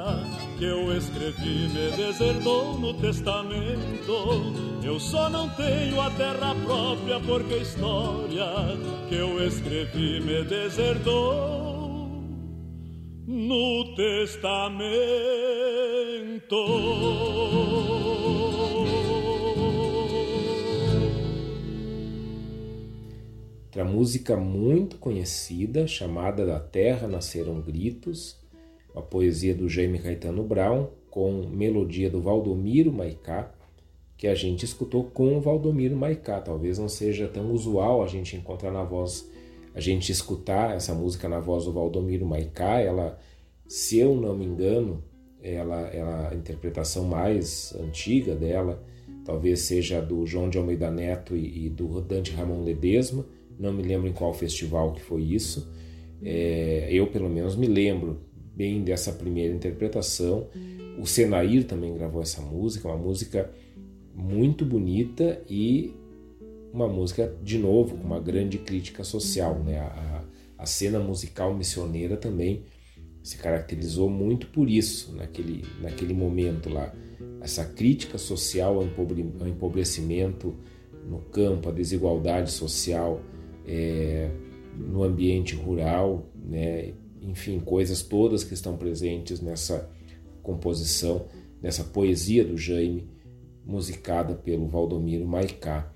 que eu escrevi me deserdou no testamento. Eu só não tenho a terra própria porque a história que eu escrevi me deserdou no testamento. Outra música muito conhecida, chamada Da Terra Nasceram Gritos, uma poesia do Jaime Caetano Brown, com melodia do Valdomiro Maicá, que a gente escutou com o Valdomiro Maicá. Talvez não seja tão usual a gente encontrar na voz, a gente escutar essa música na voz do Valdomiro Maicá. Ela, se eu não me engano, ela, ela a interpretação mais antiga dela talvez seja do João de Almeida Neto e, e do Dante Ramon Ledesma não me lembro em qual festival que foi isso. É, eu, pelo menos, me lembro bem dessa primeira interpretação. O Senair também gravou essa música, uma música muito bonita e uma música, de novo, com uma grande crítica social. Né? A, a cena musical missioneira também se caracterizou muito por isso, naquele, naquele momento lá. Essa crítica social ao empobrecimento no campo, a desigualdade social, é, no ambiente rural, né? enfim, coisas todas que estão presentes nessa composição, nessa poesia do Jaime, musicada pelo Valdomiro Maicá,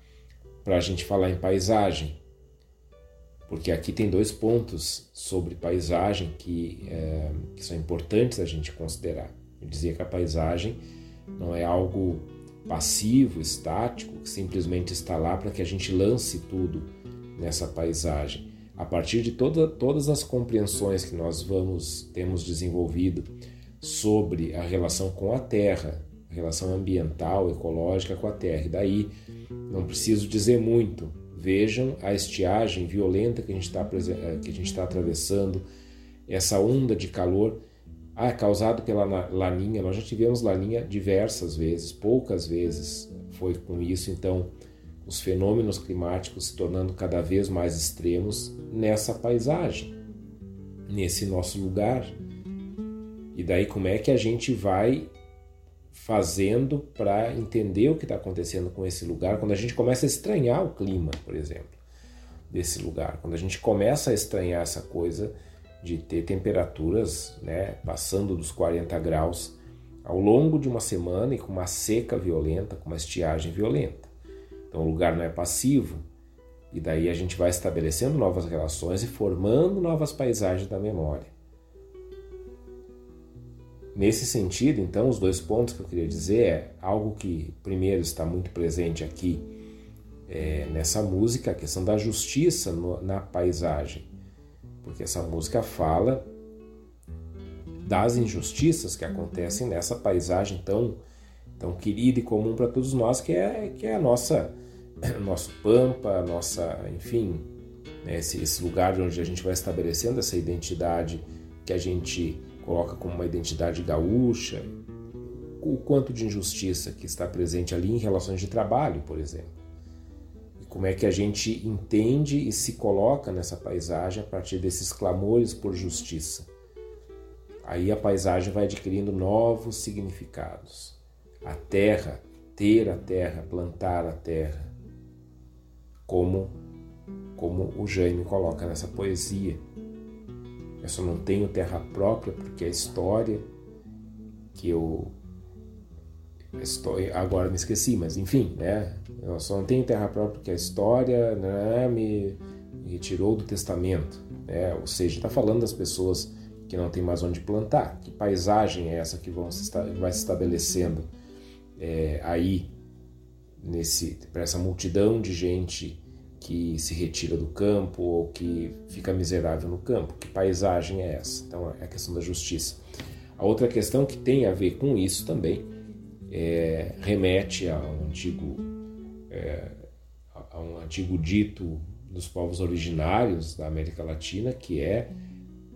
para a gente falar em paisagem, porque aqui tem dois pontos sobre paisagem que, é, que são importantes a gente considerar. Eu dizia que a paisagem não é algo passivo, estático, que simplesmente está lá para que a gente lance tudo nessa paisagem. A partir de toda, todas as compreensões que nós vamos temos desenvolvido sobre a relação com a Terra, a relação ambiental, ecológica com a Terra. E daí não preciso dizer muito. Vejam a estiagem violenta que a gente está eh, que a gente está atravessando, essa onda de calor ah, é causado pela laninha. Nós já tivemos laninha diversas vezes, poucas vezes foi com isso. Então os fenômenos climáticos se tornando cada vez mais extremos nessa paisagem, nesse nosso lugar. E daí, como é que a gente vai fazendo para entender o que está acontecendo com esse lugar quando a gente começa a estranhar o clima, por exemplo, desse lugar? Quando a gente começa a estranhar essa coisa de ter temperaturas né, passando dos 40 graus ao longo de uma semana e com uma seca violenta, com uma estiagem violenta. Então o lugar não é passivo, e daí a gente vai estabelecendo novas relações e formando novas paisagens da memória. Nesse sentido, então, os dois pontos que eu queria dizer é algo que, primeiro, está muito presente aqui é, nessa música, a questão da justiça no, na paisagem, porque essa música fala das injustiças que acontecem nessa paisagem tão tão querida e comum para todos nós, que é, que é a nossa (clears throat) nosso pampa, nossa, enfim, né, esse, esse lugar onde a gente vai estabelecendo essa identidade que a gente coloca como uma identidade gaúcha, o quanto de injustiça que está presente ali em relações de trabalho, por exemplo. E como é que a gente entende e se coloca nessa paisagem a partir desses clamores por justiça. Aí a paisagem vai adquirindo novos significados a terra, ter a terra, plantar a terra, como como o Jaime coloca nessa poesia. Eu só não tenho terra própria porque a história que eu estou agora me esqueci, mas enfim, né? Eu só não tenho terra própria porque a história né, me, me retirou do testamento, né? Ou seja, está falando das pessoas que não tem mais onde plantar. Que paisagem é essa que vão se, vai se estabelecendo é, aí para essa multidão de gente que se retira do campo ou que fica miserável no campo. Que paisagem é essa? Então é a questão da justiça. A outra questão que tem a ver com isso também é, remete a um antigo é, a um antigo dito dos povos originários da América Latina que é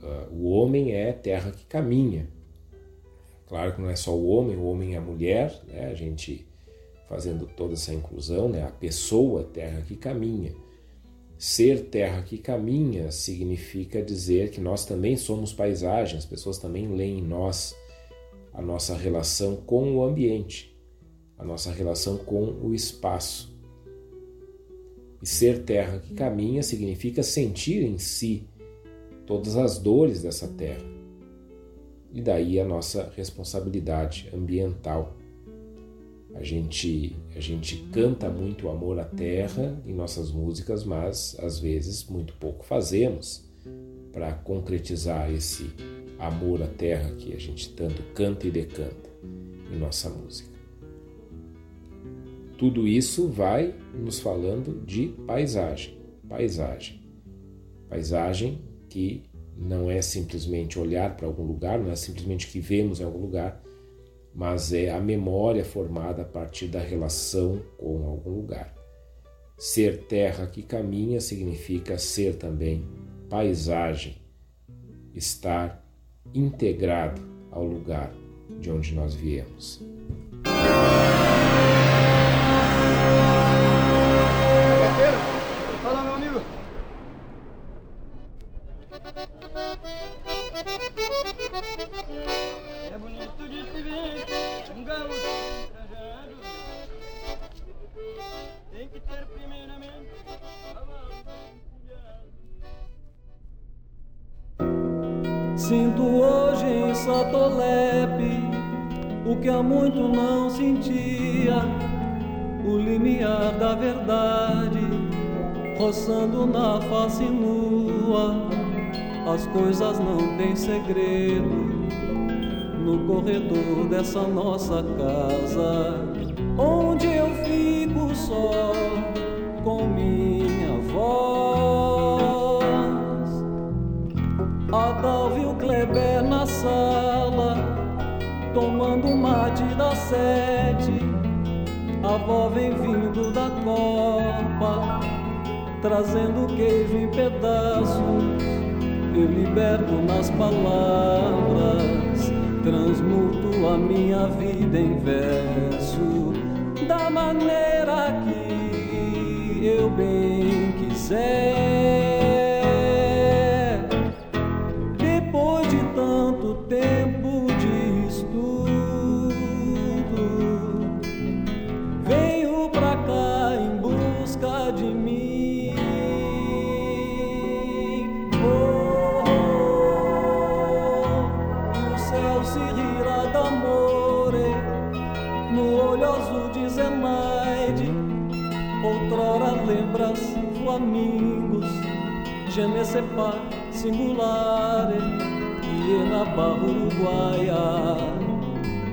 uh, o homem é terra que caminha Claro que não é só o homem, o homem é a mulher, né? a gente fazendo toda essa inclusão, né? a pessoa terra que caminha. Ser terra que caminha significa dizer que nós também somos paisagem, as pessoas também leem em nós a nossa relação com o ambiente, a nossa relação com o espaço. E ser terra que caminha significa sentir em si todas as dores dessa terra. E daí a nossa responsabilidade ambiental. A gente, a gente canta muito o amor à terra em nossas músicas, mas às vezes muito pouco fazemos para concretizar esse amor à terra que a gente tanto canta e decanta em nossa música. Tudo isso vai nos falando de paisagem. Paisagem. Paisagem que não é simplesmente olhar para algum lugar, não é simplesmente que vemos em algum lugar, mas é a memória formada a partir da relação com algum lugar. Ser terra que caminha significa ser também paisagem, estar integrado ao lugar de onde nós viemos. Sinto hoje em Satolepe o que há muito não sentia, o limiar da verdade roçando na face nua. As coisas não têm segredo no corredor dessa nossa casa, onde eu fico só tomando mate da sete. A avó vem vindo da copa, trazendo queijo em pedaços. Eu liberto nas palavras, transmuto a minha vida em verso, da maneira que eu bem quiser. Je ne sais pas singulare, e na barra uruguaia,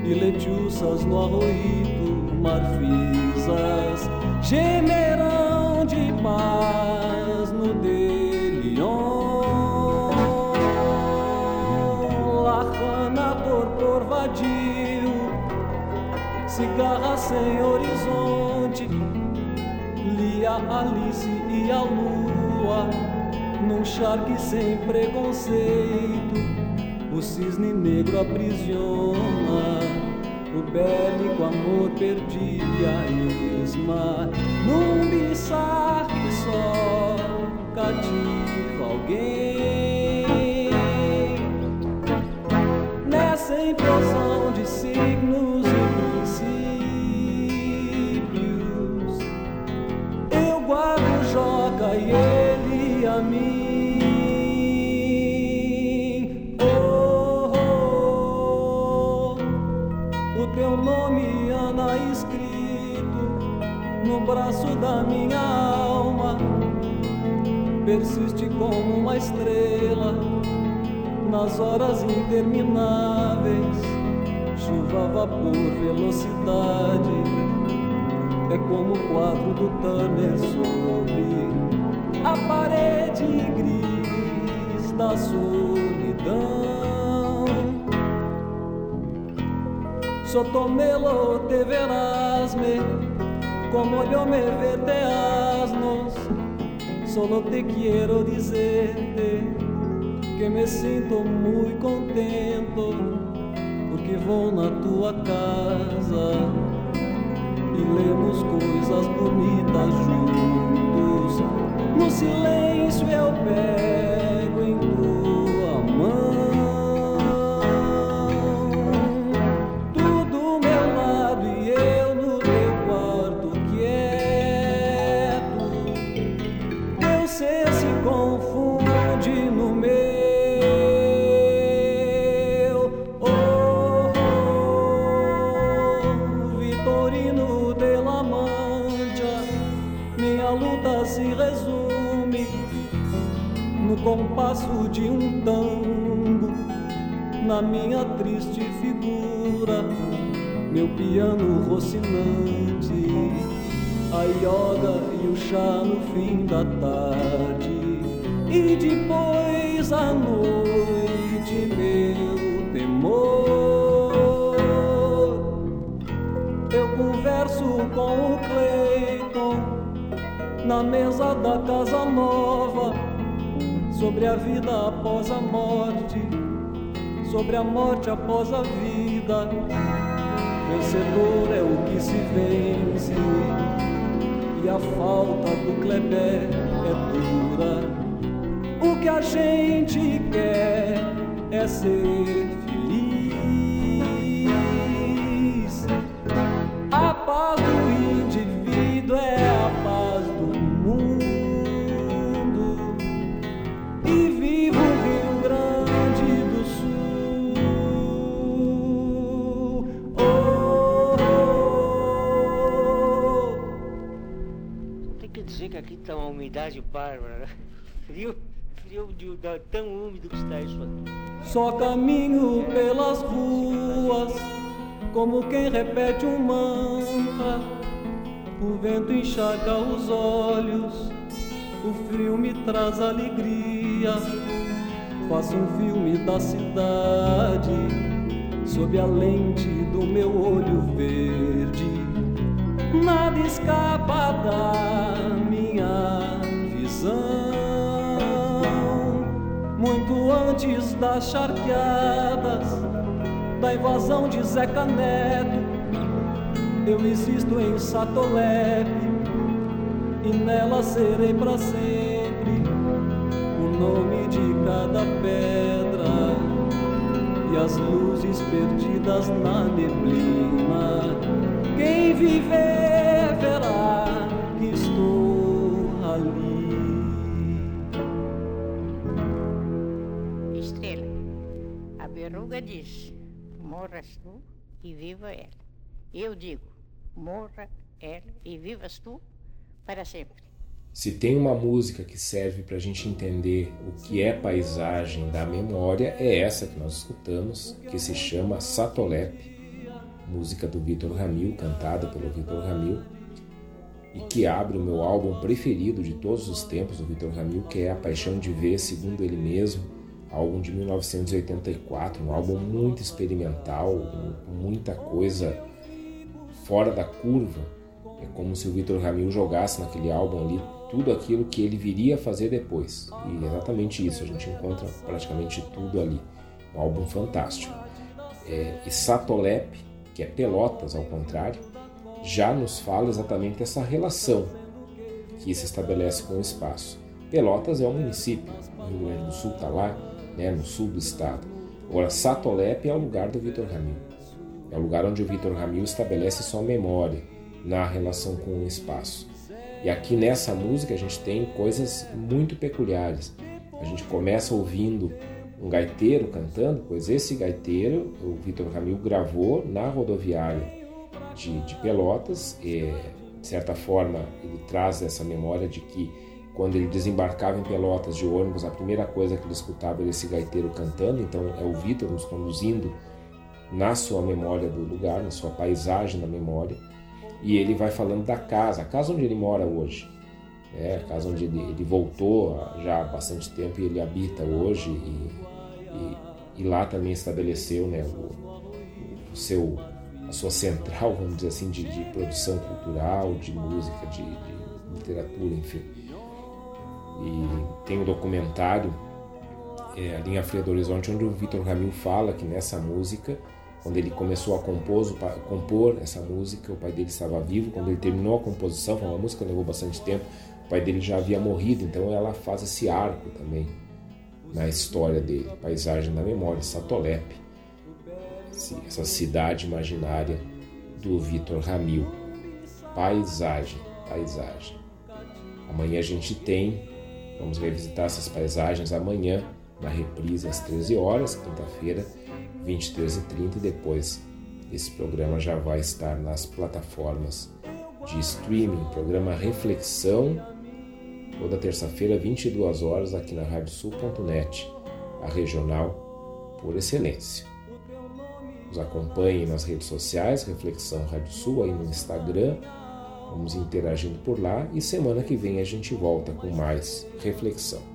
e letiças no arroito, marfisas, gemerão de paz no delion. Lajana torpor vadio, cigarra sem horizonte, Lia, Alice e a lua, num charque sem preconceito, o cisne negro aprisiona, o bélico amor perdia a esma, num que só cativa alguém. Braço da minha alma, persiste como uma estrela nas horas intermináveis, chuva, vapor, velocidade. É como o quadro do Turner sobre a parede gris da solidão. Sotomelo te verás-me como yo me vete asnos. Solo te quiero dizerte que me sinto muito contento porque vou na tua casa e lemos coisas bonitas juntos. No silêncio eu pego de um tango, na minha triste figura, meu piano rocinante, a yoga e o chá no fim da tarde, e depois a noite, meu temor. Eu converso com o Cleiton na mesa da casa nova sobre a vida após a morte, sobre a morte após a vida. Vencedor é o que se vence e a falta do Kleber é dura. O que a gente quer é ser umidade bárbara. né? (laughs) Frio, frio de, da- tão úmido que está isso aqui. Só caminho pelas ruas como quem repete um mantra. O vento encharca os olhos, o frio me traz alegria. Faço um filme da cidade sob a lente do meu olho verde. Nada escapa da minha visão. Muito antes das charqueadas, da invasão de Zeca Neto, eu existo em Satolepe e nela serei para sempre o nome de cada pedra e as luzes perdidas na neblina. Quem viver verá a verruga diz: morras tu e viva ela. Eu digo: morra ela e vivas tu para sempre. Se tem uma música que serve para a gente entender o que é paisagem da memória, é essa que nós escutamos, que se chama Satolep, música do Vitor Ramil, cantada pelo Vitor Ramil, e que abre o meu álbum preferido de todos os tempos do Vitor Ramil, que é A Paixão de Ver, segundo ele mesmo, álbum de 1984, um álbum muito experimental, com muita coisa fora da curva. É como se o Vitor Ramil jogasse naquele álbum ali tudo aquilo que ele viria a fazer depois. E é exatamente isso, a gente encontra praticamente tudo ali. Um álbum fantástico. É, e Satolep, que é Pelotas ao contrário, já nos fala exatamente dessa relação que se estabelece com o espaço. Pelotas é um município, o Rio Grande do Sul está lá, né, no sul do estado. Agora, Satolep é o lugar do Vitor Ramil. É o lugar onde o Vitor Ramil estabelece sua memória na relação com o espaço. E aqui nessa música a gente tem coisas muito peculiares. A gente começa ouvindo um gaiteiro cantando, pois esse gaiteiro o Vitor Ramil gravou na rodoviária de, de Pelotas. E, de certa forma, ele traz essa memória de que quando ele desembarcava em Pelotas de ônibus, a primeira coisa que ele escutava era esse gaiteiro cantando. Então é o Vitor nos conduzindo na sua memória do lugar, na sua paisagem na memória e ele vai falando da casa, a casa onde ele mora hoje, é a casa onde ele, ele voltou já há bastante tempo e ele habita hoje e, e, e lá também estabeleceu né, o, o, seu, a sua central, vamos dizer assim, de, de produção cultural, de música, de, de literatura, enfim. E tem um documentário, é, A Linha Fria do Horizonte, onde o Vitor Ramil fala que nessa música quando ele começou a compor, compor essa música, o pai dele estava vivo. Quando ele terminou a composição, foi uma música que levou bastante tempo, pai dele já havia morrido, então ela faz esse arco também na história dele. Paisagem da Memória, Satolepe, essa cidade imaginária do Vitor Ramil. Paisagem, paisagem. Amanhã a gente tem, vamos revisitar essas paisagens amanhã, na reprise às 13 horas, quinta-feira, 23h30, e depois esse programa já vai estar nas plataformas de streaming, programa Reflexão, toda terça-feira, 22 horas, aqui na radiosul.net, a regional por excelência. Nos acompanhem nas redes sociais, Reflexão Rádio Sul, aí no Instagram, vamos interagindo por lá e semana que vem a gente volta com mais reflexão.